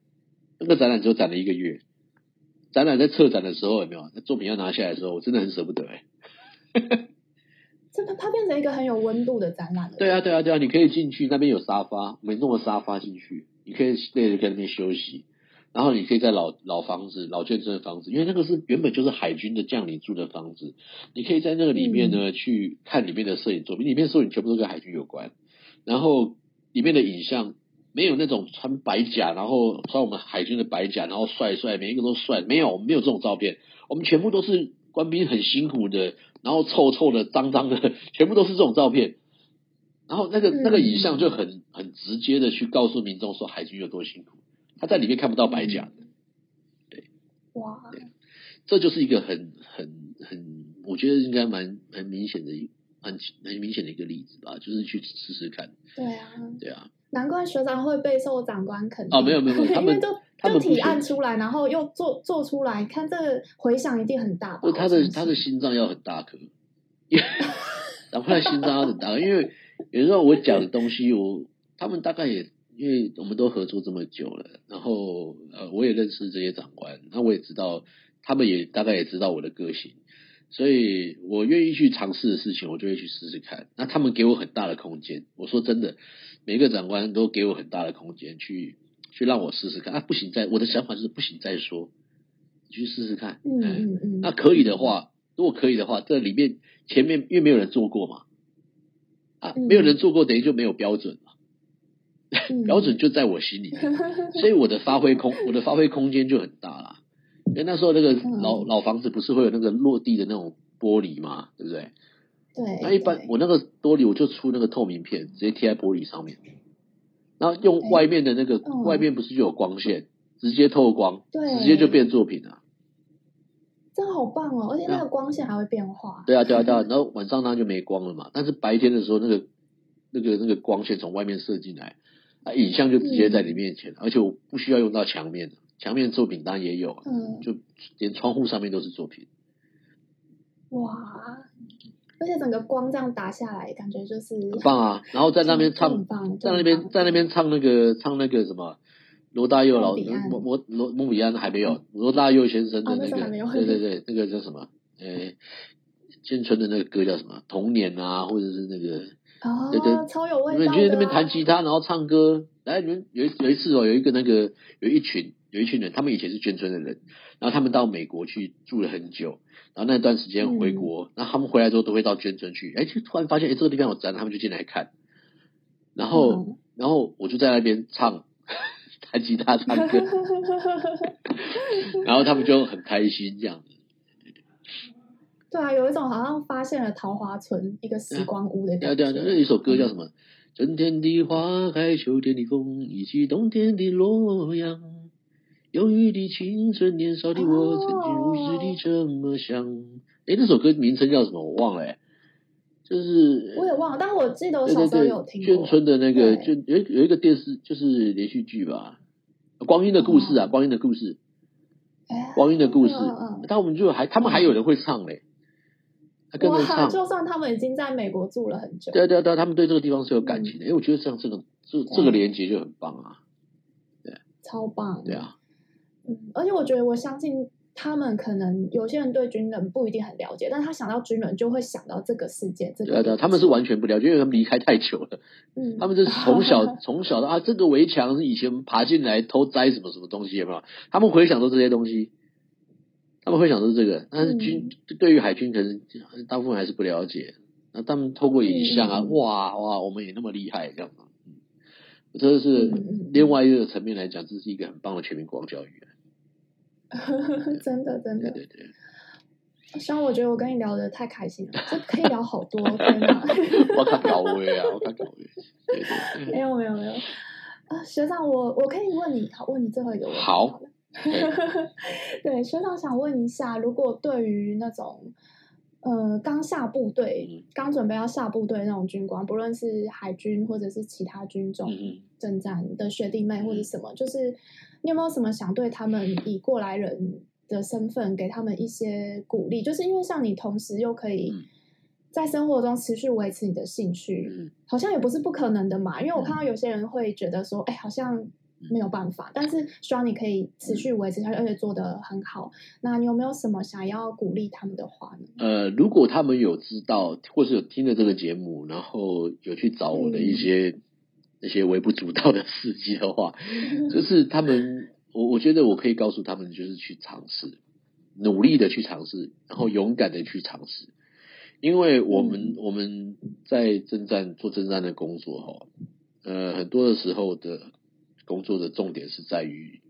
那个展览只有展了一个月，展览在策展的时候有没有？那作品要拿下来的时候，我真的很舍不得哎。这它它变成一个很有温度的展览了。对啊对啊对啊，你可以进去，那边有沙发，我们弄个沙发进去，你可以累了在那边休息。然后你可以在老老房子、老眷村的房子，因为那个是原本就是海军的将领住的房子，你可以在那个里面呢、嗯、去看里面的摄影作品，里面摄影全部都跟海军有关。然后里面的影像没有那种穿白甲，然后穿我们海军的白甲，然后帅帅，每一个都帅，没有，我们没有这种照片，我们全部都是官兵很辛苦的，然后臭臭的、脏脏的，全部都是这种照片。然后那个那个影像就很很直接的去告诉民众说海军有多辛苦。他在里面看不到白甲的，对，哇，这就是一个很很很，我觉得应该蛮蛮明显的一蛮蛮明显的一个例子吧，就是去试试看。对啊，对啊，难怪学长会备受长官肯定。哦，没有没有，他们都就提案出来，然后又做做出来，看这个回响一定很大吧？他的他的心脏要很大颗，长官的心脏要很大，因为有时候我讲的东西，我他们大概也。因为我们都合作这么久了，然后呃，我也认识这些长官，那我也知道他们也大概也知道我的个性，所以我愿意去尝试的事情，我就会去试试看。那他们给我很大的空间，我说真的，每个长官都给我很大的空间去去让我试试看。啊，不行再，我的想法就是不行再说，你去试试看。嗯嗯嗯。那可以的话，如果可以的话，这里面前面因为没有人做过嘛，啊，没有人做过，等于就没有标准。标准就在我心里面，所以我的发挥空，我的发挥空间就很大啦。因为那时候那个老老房子不是会有那个落地的那种玻璃嘛，对不对？对。那一般我那个玻璃我就出那个透明片，直接贴在玻璃上面，然后用外面的那个外面不是就有光线，直接透光，对，直接就变作品了。真好棒哦！而且那个光线还会变化。对啊，对啊，对啊。然后晚上它就没光了嘛，但是白天的时候，那个那个那个光线从外面射进来。啊，影像就直接在你面前，嗯、而且我不需要用到墙面，墙面作品当然也有，嗯，就连窗户上面都是作品。哇！而且整个光这样打下来，感觉就是很棒啊！然后在那边唱，在那边在那边唱那个唱那个什么罗大佑老罗罗罗莫比安还没有罗大佑先生的那个，哦、对对 对，那个叫什么？诶，建春的那个歌叫什么？童年啊，或者是那个哦，对对，超有味道。你们去那边弹吉他，然后唱歌。来，你们有有一次哦，有一个那个有一群有一群人，他们以前是眷村的人，然后他们到美国去住了很久，然后那段时间回国，然后他们回来之后都会到眷村去，哎，就突然发现哎这个地方有展，他们就进来看，然后然后我就在那边唱。弹吉他唱歌，然后他们就很开心这样子。对啊，有一种好像发现了桃花村一个时光屋的感觉。对啊，对啊，那一首歌叫什么？春天的花开，秋天的风，以及冬天的洛阳。忧郁的青春，年少的我，曾经如此的这么想。哎，那首歌名称叫什么？我忘了。就是我也忘了，但我记得我小时候有听过。眷村的那个，就有有一个电视，就是连续剧吧。光阴的故事啊，光阴的故事，光阴的故事。但我们就还，他们还有人会唱嘞，他跟着唱。就算他们已经在美国住了很久。对对对，他们对这个地方是有感情的，因为我觉得像这个这这个连接就很棒啊。对，超棒。对啊。嗯，而且我觉得我相信。他们可能有些人对军人不一定很了解，但他想到军人就会想到这个世界。这个对对，他们是完全不了解，因为他们离开太久了。嗯，他们是从小 从小的啊，这个围墙是以前爬进来偷摘什么什么东西，有没有？他们回想说这些东西，他们会想说这个，但是军、嗯、对于海军可能大部分还是不了解。那他们透过影像啊，嗯、哇哇，我们也那么厉害，这样嘛？嗯，这是另外一个层面来讲，这是一个很棒的全民国防教育。真的，真的，对对对。我觉得我跟你聊得太开心了，这可以聊好多 天 啊！我看高威啊，我看高威。没有没有没有啊，学长，我我可以问你，好，问你最后一个问题。好。对，学长想问一下，如果对于那种呃刚下部队、刚准备要下部队那种军官，不论是海军或者是其他军种征战的学弟妹或者什么，就是。你有没有什么想对他们以过来人的身份给他们一些鼓励？就是因为像你，同时又可以在生活中持续维持你的兴趣，嗯、好像也不是不可能的嘛。因为我看到有些人会觉得说，哎、欸，好像没有办法，但是希望你可以持续维持下去，而且做得很好。那你有没有什么想要鼓励他们的话呢？呃，如果他们有知道，或是有听了这个节目，然后有去找我的一些。嗯 那些微不足道的事迹的话，就是他们，我我觉得我可以告诉他们，就是去尝试，努力的去尝试，然后勇敢的去尝试，因为我们我们在征战做征战的工作哈，呃，很多的时候的工作的重点是在于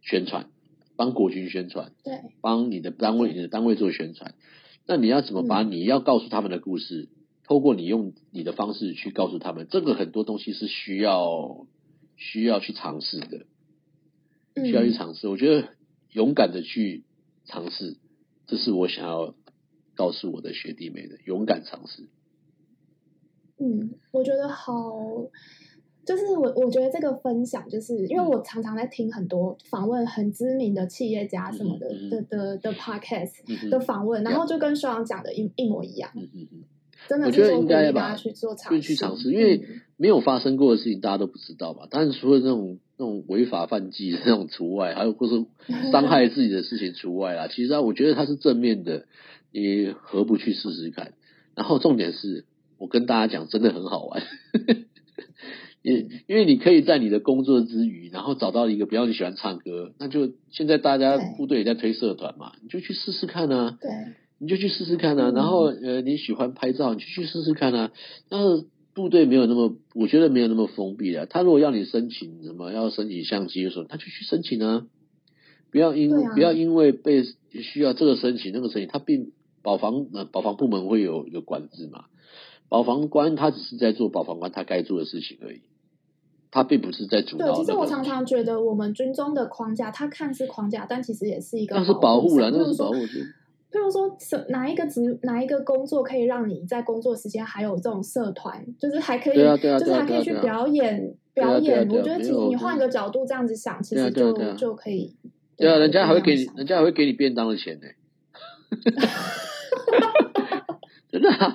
宣传，帮国军宣传，对，帮你的单位你的单位做宣传，那你要怎么把你要告诉他们的故事？透过你用你的方式去告诉他们，这个很多东西是需要需要去尝试的，需要去尝试。我觉得勇敢的去尝试，这是我想要告诉我的学弟妹的，勇敢尝试。嗯，我觉得好，就是我我觉得这个分享，就是因为我常常在听很多访问很知名的企业家什么的、嗯、的的的 podcast、嗯、的访问，然后就跟学长讲的一一模一样。嗯嗯嗯。我觉得应该吧，去做尝试，去尝试，因为没有发生过的事情，大家都不知道嘛。但是除了那种那种违法犯纪的那种除外，还有或是伤害自己的事情除外啦。其实啊，我觉得它是正面的，你何不去试试看？然后重点是我跟大家讲，真的很好玩。因因为你可以在你的工作之余，然后找到一个，比方你喜欢唱歌，那就现在大家部队也在推社团嘛，你就去试试看啊。对。你就去试试看啊，然后呃，你喜欢拍照，你就去试试看啊。但是部队没有那么，我觉得没有那么封闭的。他如果要你申请什么，要申请相机的时候，他就去申请啊。不要因不要因为被需要这个申请那个申请，他并保防呃保防部门会有有管制嘛。保防官他只是在做保防官他该做的事情而已，他并不是在主导。对，其实我常常觉得我们军中的框架，他看似框架，但其实也是一个那是保护了，那是保护。譬如说，什哪一个职哪一个工作可以让你在工作时间还有这种社团，就是还可以，就是还可以去表演表演。我觉得其实你换个角度这样子想，其实就就可以。对啊，人家还会给你，人家还会给你便当的钱呢。真的啊？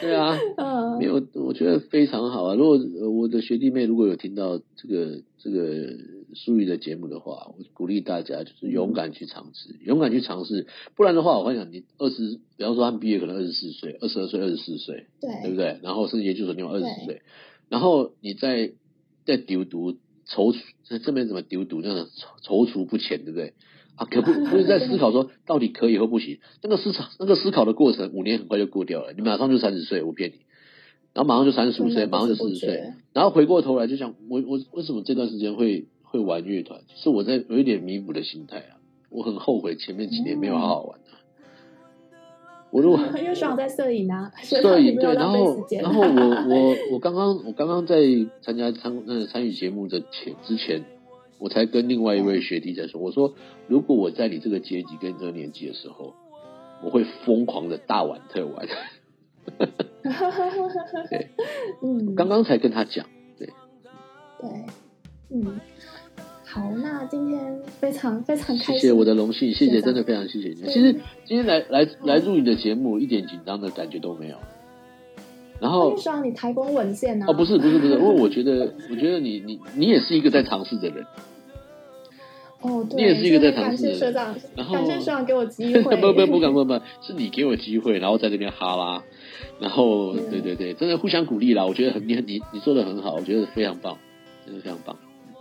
对啊，嗯，没有，我觉得非常好啊。如果我的学弟妹如果有听到这个这个书宇的节目的话，我鼓励大家就是勇敢去尝试，勇敢去尝试。不然的话，我会想你二十，比方说他们毕业可能二十四岁、二十二岁、二十四岁，对，对不对？然后甚至研究所你有二十岁，然后你在在丢读踌躇，在这边怎么丢读，那种踌躇不前，对不对？啊，可不不是在思考说到底可以或不行？那个思考那个思考的过程，五年很快就过掉了，你马上就三十岁，我骗你。然后马上就三十五岁，马上就四十岁，然后回过头来就想，我我为什么这段时间会会玩乐团？是我在有一点弥补的心态啊，我很后悔前面几年没有好好玩啊。嗯、我如果 因为在摄影啊，摄影对，然后然后我 我我刚刚我刚刚在参加参呃参与节目的前之前，我才跟另外一位学弟在说，我说如果我在你这个阶级跟这个年纪的时候，我会疯狂的大玩特玩。对，嗯，刚刚才跟他讲，对，对，嗯，好，那今天非常非常开心，谢谢我的荣幸，谢谢，真的非常谢谢你。其实今天来来来录你的节目，一点紧张的感觉都没有。然后，希望你台风稳健呢？哦，不是不是不是，因为我觉得我觉得你你你也是一个在尝试的人。哦，对，你也是一个在尝试。感谢社长，感谢社长给我机 会。不不不敢不不，是你给我机会，然后在这边哈拉，然后对对对，真的互相鼓励啦。我觉得很你你你做的很好，我觉得非常棒，真的非常棒。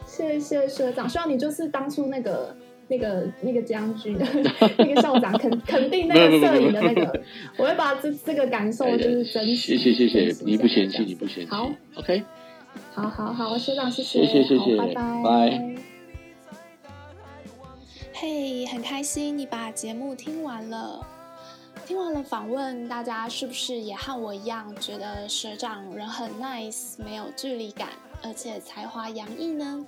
谢谢社长，希望你就是当初那个那个那个将军，那个校长肯肯定那个摄影的那个，我会把这这个感受就是珍惜。谢谢谢谢，你不嫌弃你不嫌弃。好，OK，好好好，学长谢谢，谢谢谢谢，拜拜拜。嘿，很开心你把节目听完了。听完了访问，大家是不是也和我一样觉得学长人很 nice，没有距离感，而且才华洋溢呢？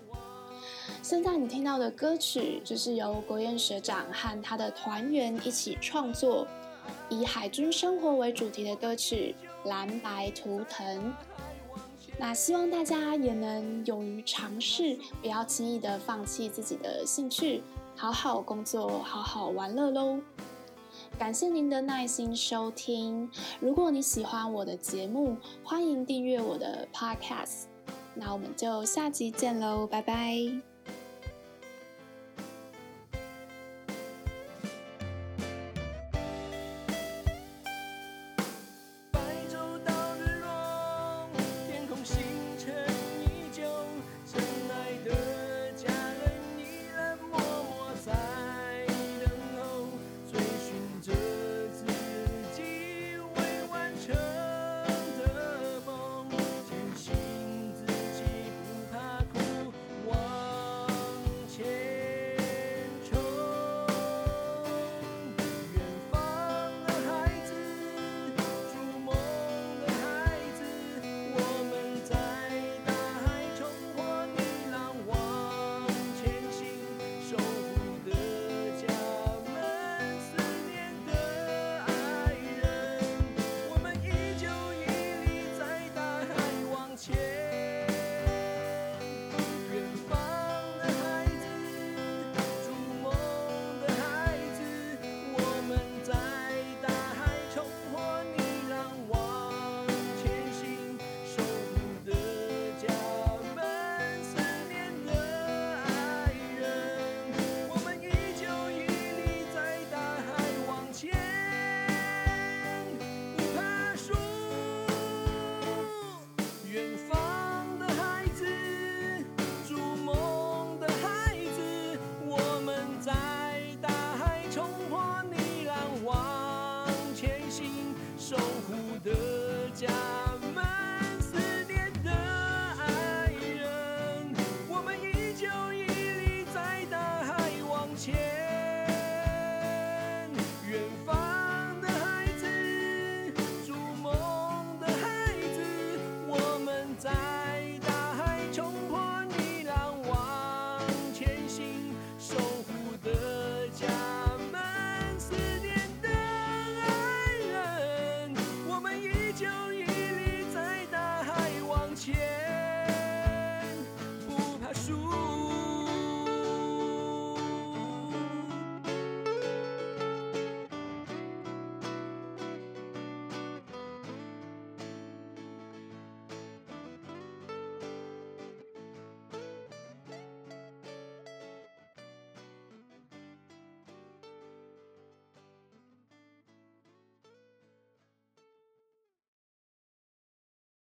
现在你听到的歌曲就是由国彦学长和他的团员一起创作，以海军生活为主题的歌曲《蓝白图腾》。那希望大家也能勇于尝试，不要轻易的放弃自己的兴趣。好好工作，好好玩乐喽！感谢您的耐心收听。如果你喜欢我的节目，欢迎订阅我的 Podcast。那我们就下集见喽，拜拜。